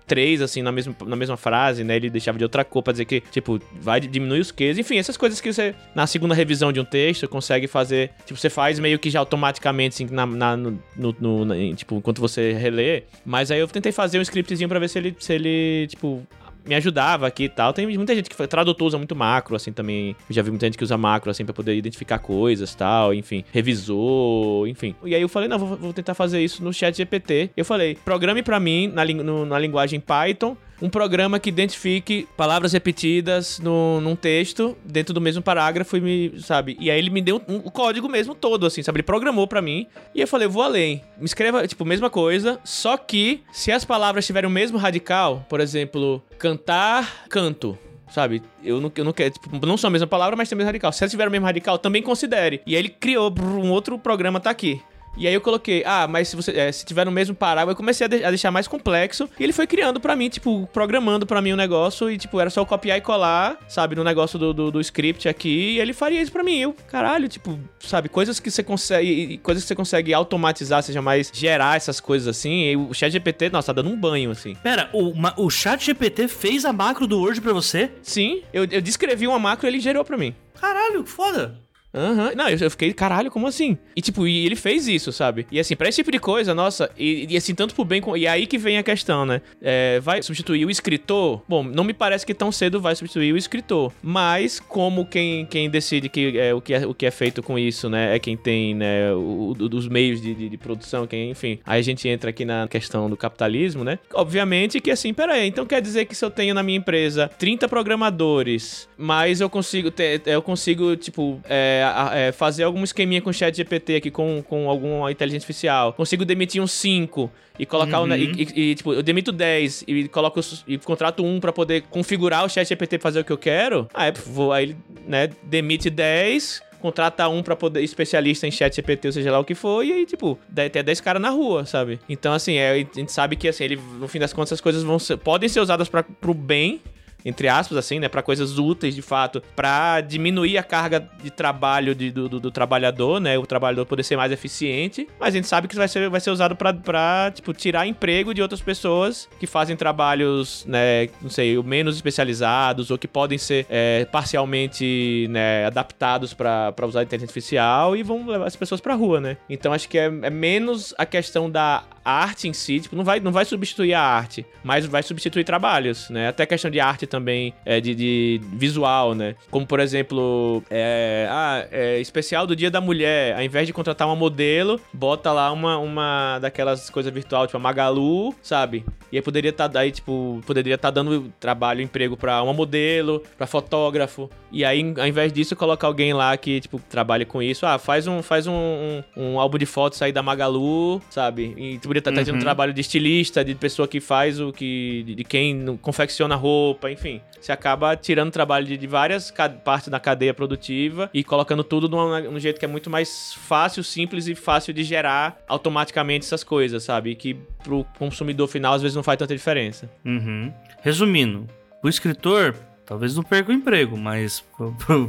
três, assim, na mesma, na mesma frase, né? Ele deixava de outra cor pra dizer que, tipo, vai diminuir os Qs. Enfim, essas coisas que você, na segunda revisão de um texto, consegue fazer. Tipo, você faz meio que já automaticamente, assim, na, na no, no, tipo, enquanto você relê. Mas aí eu tentei fazer um scriptzinho pra ver se ele, se ele tipo, me ajudava aqui e tal. Tem muita gente que foi, tradutor usa muito macro, assim, também. Já vi muita gente que usa macro, assim, pra poder identificar coisas tal, enfim, revisor, enfim. E aí eu falei, não, vou, vou tentar fazer isso no chat GPT. Eu falei, programe para mim na, no, na linguagem Python um programa que identifique palavras repetidas no, num texto dentro do mesmo parágrafo e me, sabe? E aí ele me deu um, um, o código mesmo todo, assim, sabe? Ele programou para mim e eu falei, vou além. Me escreva, tipo, mesma coisa, só que se as palavras tiverem o mesmo radical, por exemplo, cantar, canto sabe? Eu não, eu não quero, tipo, não são a mesma palavra, mas tem o mesmo radical. Se elas tiverem o mesmo radical, também considere. E aí ele criou um outro programa, tá aqui. E aí eu coloquei, ah, mas se você é, se tiver no mesmo parágrafo, eu comecei a, de a, deixar mais complexo. E ele foi criando para mim, tipo, programando para mim o um negócio. E, tipo, era só copiar e colar, sabe, no negócio do, do, do, script aqui. E ele faria isso pra mim. Eu, caralho, tipo, sabe, coisas que você consegue. Coisas que você consegue automatizar, seja mais gerar essas coisas assim. E o chat GPT, nossa, tá dando um banho, assim. Pera, o, o chat GPT fez a macro do Word pra você? Sim, eu, eu descrevi uma macro e ele gerou pra mim. Caralho, que foda. Aham. Uhum. Não, eu, eu, fiquei, caralho, como assim? E tipo, e ele fez isso, sabe? E assim, pra esse tipo de coisa, nossa, e, e assim, tanto pro bem como. E aí que vem a questão, né? É, vai substituir o escritor? Bom, não me parece que tão cedo vai substituir o escritor. Mas, como quem, quem decide que, é, o, que é, o que é feito com isso, né? É quem tem, né? O, o dos meios de, de, de, produção, quem, enfim. Aí a gente entra aqui na questão do capitalismo, né? Obviamente que assim, pera aí, então quer dizer que se eu tenho na minha empresa 30 programadores, mas eu consigo ter. Eu consigo, tipo. É, é, fazer algum esqueminha com o chat GPT aqui, com, com alguma inteligência artificial. Consigo demitir uns 5 e colocar uhum. o, e, e, e, tipo, eu demito 10 e coloco e contrato um para poder configurar o chat GPT pra fazer o que eu quero. Aí, vou, aí ele, né, demite 10 contrata um para poder especialista em chat GPT, ou seja lá o que for, e aí, tipo, tem 10 caras na rua, sabe? Então, assim, é, a gente sabe que, assim, ele, no fim das contas, as coisas vão ser, podem ser usadas para pro bem, entre aspas, assim, né, para coisas úteis de fato, para diminuir a carga de trabalho de, do, do, do, trabalhador, né, o trabalhador poder ser mais eficiente, mas a gente sabe que vai ser, vai ser usado para tipo, tirar emprego de outras pessoas que fazem trabalhos, né, não sei, menos especializados ou que podem ser é, parcialmente, né, adaptados para usar a inteligência artificial e vão levar as pessoas pra rua, né. Então acho que é, é menos a questão da arte em si, tipo, não vai, não vai substituir a arte, mas vai substituir trabalhos, né, até a questão de arte também é, de, de, visual, né? Como, por exemplo, é, ah, é, especial do Dia da Mulher, ao invés de contratar uma modelo, bota lá uma, uma daquelas coisas virtual, tipo a Magalu, sabe? E aí poderia estar tá, aí, tipo, poderia estar tá dando trabalho, emprego para uma modelo, para fotógrafo. E aí, ao invés disso, colocar alguém lá que, tipo, trabalhe com isso. Ah, faz um, faz um, um, um álbum de fotos aí da Magalu, sabe? E poderia estar tá, uhum. um trabalho de estilista, de pessoa que faz o que. de, quem confecciona roupa, enfim você acaba tirando trabalho de, de várias partes da cadeia produtiva e colocando tudo num, num jeito que é muito mais fácil, simples e fácil de gerar automaticamente essas coisas, sabe? E que pro consumidor final às vezes não faz tanta diferença. Uhum. Resumindo, o escritor Talvez não perca o emprego, mas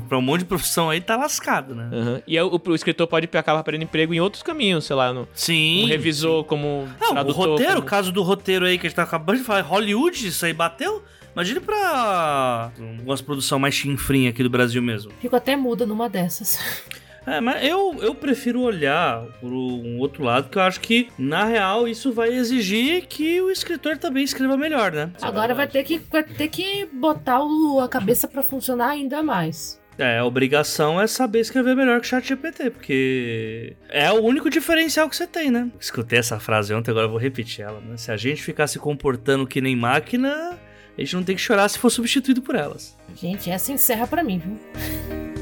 pra um monte de profissão aí tá lascado, né? Uhum. E o, o, escritor pode acabar perdendo emprego em outros caminhos, sei lá, no, sim, como revisor, sim. como não, tradutor. O roteiro, como... o caso do roteiro aí que a gente tá acabando de falar, Hollywood, isso aí bateu? Imagine pra algumas produção mais chinfrinha aqui do Brasil mesmo. Fico até muda numa dessas. (laughs) É, mas eu, eu prefiro olhar por um outro lado, que eu acho que, na real, isso vai exigir que o escritor também escreva melhor, né? Agora vai ter que, vai ter que botar o, a cabeça para funcionar ainda mais. É, a obrigação é saber escrever melhor que o chat GPT, porque é o único diferencial que você tem, né? Escutei essa frase ontem, agora eu vou repetir ela, né? Se a gente ficar se comportando que nem máquina, a gente não tem que chorar se for substituído por elas. Gente, essa encerra para mim, viu?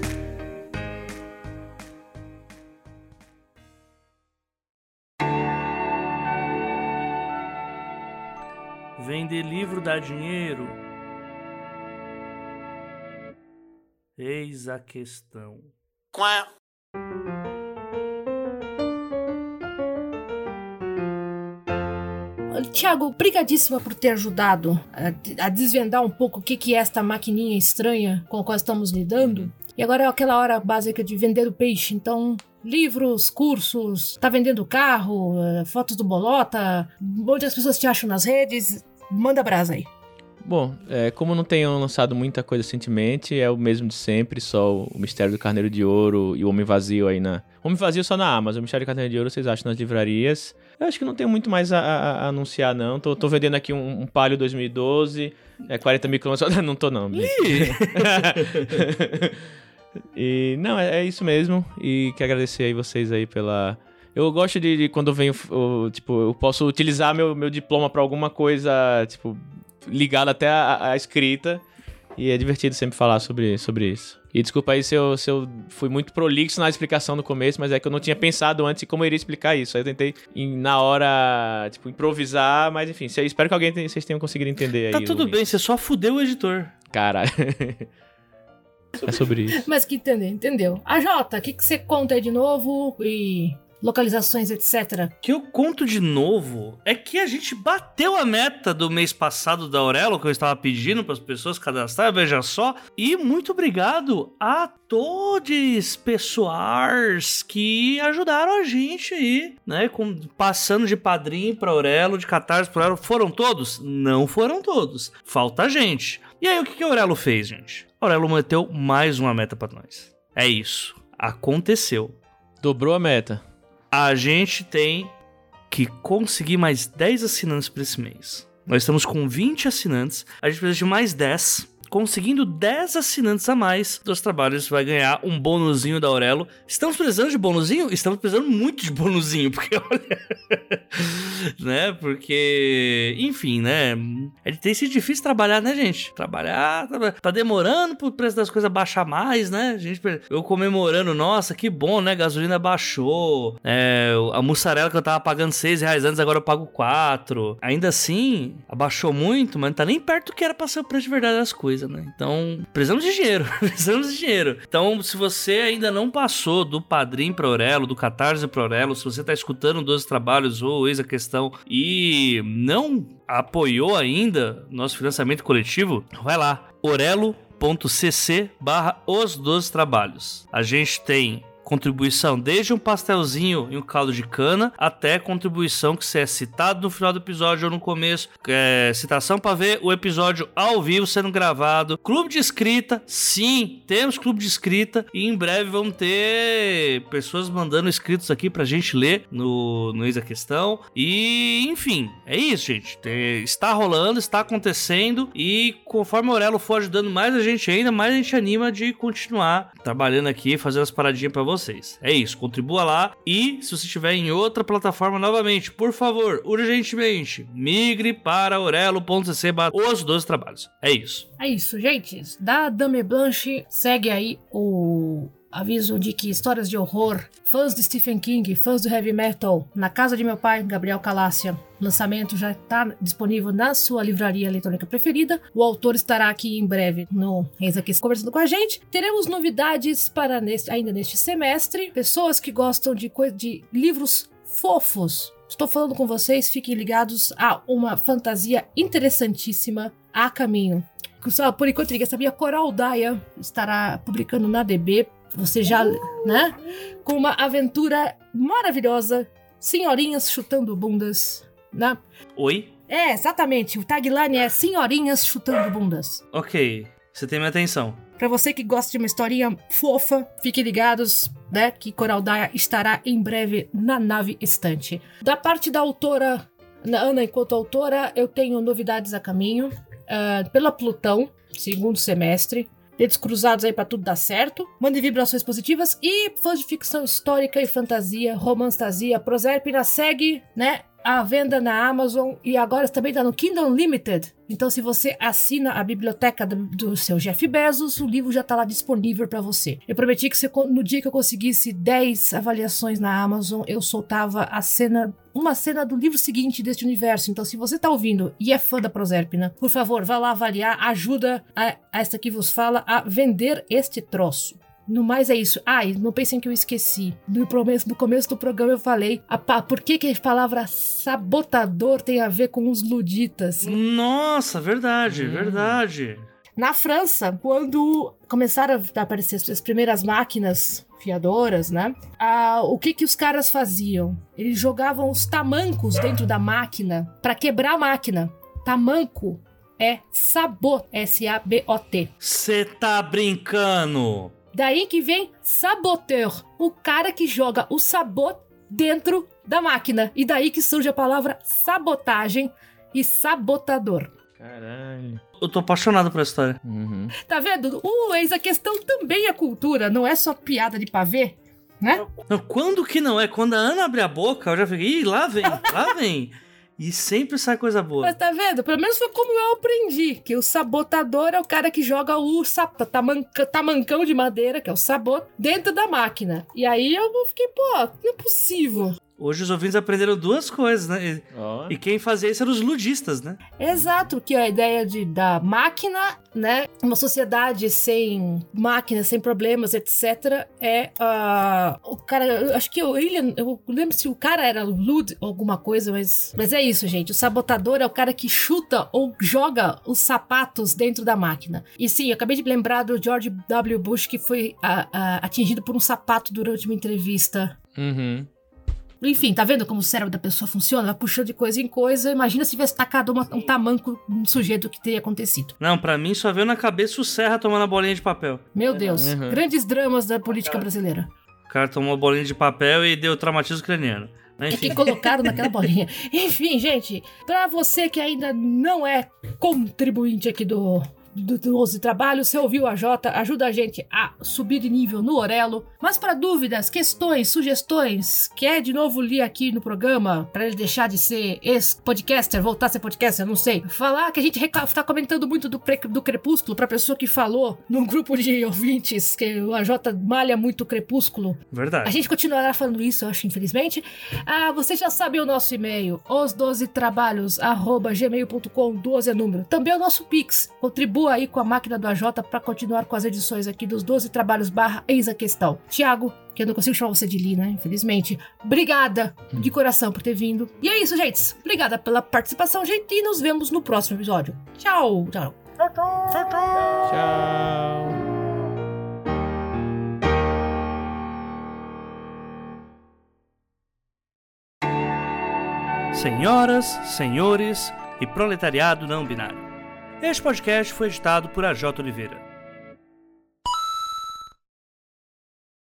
Vender livro dá dinheiro? Eis a questão. Qual é? Tiago, obrigadíssima por ter ajudado a, a, desvendar um pouco o que, que é esta maquininha estranha com a qual estamos lidando. E agora é aquela hora básica de vender o peixe. Então, livros, cursos, tá vendendo carro, eh, fotos do Bolota, onde as pessoas te acham nas redes. Manda brasa aí. Bom, é, como não tenho lançado muita coisa recentemente, é o mesmo de sempre, só o Mistério do Carneiro de Ouro e o Homem Vazio aí na. Homem Vazio só na Amazon, o Mistério do Carneiro de Ouro vocês acham nas livrarias. Eu acho que não tem muito mais a, a, a anunciar, não. Tô, tô, vendendo aqui um, um Palio 2012, é 40 mil quilômetros. (laughs) Não tô, não. (laughs) e não, é, é, isso mesmo. E quero agradecer aí vocês aí pela. Eu gosto de, de quando venho, tipo, eu posso utilizar meu, meu diploma para alguma coisa, tipo, ligada até a, a escrita. E é divertido sempre falar sobre, sobre isso. E desculpa aí se eu, se eu fui muito prolixo na explicação no começo, mas é que eu não tinha pensado antes como eu iria explicar isso. Aí eu tentei, em- na hora, tipo, improvisar, mas enfim, cê- espero que alguém tenha- vocês tenham conseguido entender aí. Tá tudo bem, você só fudeu o editor. Cara. (laughs) é sobre isso. Mas que entendeu, entendeu. A Jota, o que, que você conta aí de novo? E localizações, etc. O que eu conto de novo é que a gente bateu a meta do mês passado da Aurelo, que eu estava pedindo para as pessoas cadastrar, veja só. E muito obrigado a todos pessoais que ajudaram a gente aí, né? Com, passando de padrinho para Aurelo, de catarse para Aurelo. Foram todos? Não foram todos. Falta gente. E aí, o que, que a Aurelo fez, gente? A Aurelo meteu mais uma meta para nós. É isso. Aconteceu Dobrou a meta. A gente tem que conseguir mais 10 assinantes para esse mês. Nós estamos com 20 assinantes, a gente precisa de mais 10. Conseguindo 10 assinantes a mais dos trabalhos, vai ganhar um bonuzinho da Aurelo. Estamos precisando de bonuzinho? Estamos precisando muito de bonuzinho, (laughs) porque olha. (laughs) né? Porque, enfim, né? É, tem sido difícil trabalhar, né, gente? Trabalhar, traba- tá demorando pro preço das coisas baixar mais, né? Gente, eu comemorando, nossa, que bom, né? Gasolina baixou. É, a mussarela que eu tava pagando 6 reais antes, agora eu pago 4. Ainda assim, abaixou muito, mas não tá nem perto do que era pra ser o preço de verdade das coisas, né? Então, precisamos de dinheiro. (laughs) precisamos de dinheiro. Então, se você ainda não passou do Padrim pro Aurelo, do Catarse pro Aurelo, se você tá escutando 12 Trabalhos ou Eis a Questão e não apoiou ainda nosso financiamento coletivo, vai lá, orelo.cc barra os 12 trabalhos. A gente tem contribuição desde um pastelzinho e um caldo de cana até contribuição que você é citado no final do episódio ou no começo, é, citação para ver o episódio ao vivo sendo gravado, clube de escrita, sim, temos clube de escrita e em breve vão ter pessoas mandando escritos aqui pra gente ler no, no Eis a Questão. E enfim, é isso gente, Tem- está rolando, está acontecendo e conforme o Aurelo for ajudando mais a gente ainda, mais a gente anima de continuar trabalhando aqui, fazendo as paradinhas pra vocês. É isso, contribua lá e se você estiver em outra plataforma novamente, por favor, urgentemente, migre para orelo.cc os 12 trabalhos. É isso. É isso, gente. Da Dame Blanche, segue aí o aviso de que histórias de horror, fãs de Stephen King, fãs do heavy metal, na casa de meu pai, Gabriel Calácia. Lançamento já está disponível na sua livraria eletrônica preferida. O autor estará aqui em breve no Reis aqui conversando com a gente. Teremos novidades para neste, ainda neste semestre. Pessoas que gostam de, de livros fofos. Estou falando com vocês, fiquem ligados a uma fantasia interessantíssima a caminho. Por enquanto ninguém sabia, Coral Daya estará publicando na DB. Você já, né? Com uma aventura maravilhosa. Senhorinhas chutando bundas, né? Oi? É, exatamente. O tagline é Senhorinhas chutando bundas. Ok, você tem minha atenção. Pra você que gosta de uma historinha fofa, fiquem ligados, né? Que Coral Daya estará em breve na nave estante. Da parte da autora, na Ana, enquanto autora, eu tenho novidades a caminho. Ah, pela Plutão, segundo semestre. Dedos cruzados aí pra tudo dar certo. Mandem vibrações positivas. E fãs de ficção histórica e fantasia, romantasia, Proserpina segue, né? A venda na Amazon e agora também tá no Kindle Unlimited. Então, se você assina a biblioteca do, do seu Jeff Bezos, o livro já tá lá disponível pra você. Eu prometi que se no dia que eu conseguisse 10 avaliações na Amazon, eu soltava a cena uma cena do livro seguinte deste universo. Então, se você tá ouvindo e é fã da Proserpina, por favor, vá lá avaliar, ajuda a, a esta que vos fala a vender este troço. No mais é isso. Ai, não pensem que eu esqueci. No começo, no começo do programa eu falei por que, que a palavra sabotador tem a ver com os luditas. Nossa, verdade, Hum. verdade. Na França, quando começaram a aparecer as primeiras máquinas fiadoras, né? Ah, o que que os caras faziam? Eles jogavam os tamancos dentro da máquina para quebrar a máquina. Tamanco é sabot, S-A-B-O-T. Você tá brincando? Daí que vem saboteur, o cara que joga o sabot dentro da máquina. E daí que surge a palavra sabotagem e sabotador. Caralho. Eu tô apaixonado por essa história. Uhum. Tá vendo? O eis a questão também é cultura, não é só piada de pavê, né? Não, quando que não é? Quando a Ana abre a boca, eu já fiquei, ih, lá vem, lá vem. E sempre sai coisa boa. Mas tá vendo? Pelo menos foi como eu aprendi. Que o sabotador é o cara que joga o tamancão de madeira, que é o sabot, dentro da máquina. E aí eu fiquei, pô, não é possível. Hoje os ouvintes aprenderam duas coisas, né? E, Ó. e quem fazia isso eram os ludistas, né? Exato, que a ideia de, da máquina, né? Uma sociedade sem máquinas, sem problemas, etc. É ah, o cara. Eu acho que o William. Eu lembro se o cara era Lud ou alguma coisa, mas. Mas é isso, gente. O sabotador é o cara que chuta ou joga os sapatos dentro da máquina. E sim, eu acabei de lembrar do George W. Bush que foi ah, ah, atingido por um sapato durante uma entrevista. Uhum. Enfim, tá vendo como o cérebro da pessoa funciona? Vai puxando de coisa em coisa. Imagina se tivesse tacado uma- um tamanco no sujeito que teria acontecido. Não, pra mim só veio na cabeça o Serra tomando a bolinha de papel. Meu Deus. Uhum. Grandes dramas da política brasileira. O cara tomou a bolinha de papel e deu traumatismo craniano. Mas, É que Enfim, colocaram naquela bolinha. (laughs) Enfim, gente, pra você que ainda não é contribuinte aqui do. Do 12 Trabalho, você ouviu a Jota, ajuda a gente a subir de nível no Orelo. Mas para dúvidas, questões, sugestões, quer de novo ler aqui no programa, para ele deixar de ser ex-podcaster, voltar a ser podcaster, não sei. Falar que a gente reca- tá comentando muito do, do Crepúsculo, pra pessoa que falou num grupo de ouvintes que o AJ malha muito o Crepúsculo. A verdade. gente continuará falando isso, eu acho, infelizmente. Ah, você já sabe o nosso e-mail, os12trabalhos, arroba gmail.com, 12 é número. Também o nosso Pix. Contribua aí com a máquina do AJ para continuar com as edições aqui dos 12 trabalhos barra eis a questão. Tiago, que eu não consigo chamar você de Li, né? Infelizmente. Obrigada de coração por ter vindo. E é isso, gente. Obrigada pela participação, gente. E nos vemos no próximo episódio. Tchau. Tchau. Tchau. Senhoras, senhores e proletariado não binário. Este podcast foi editado por AJ Oliveira.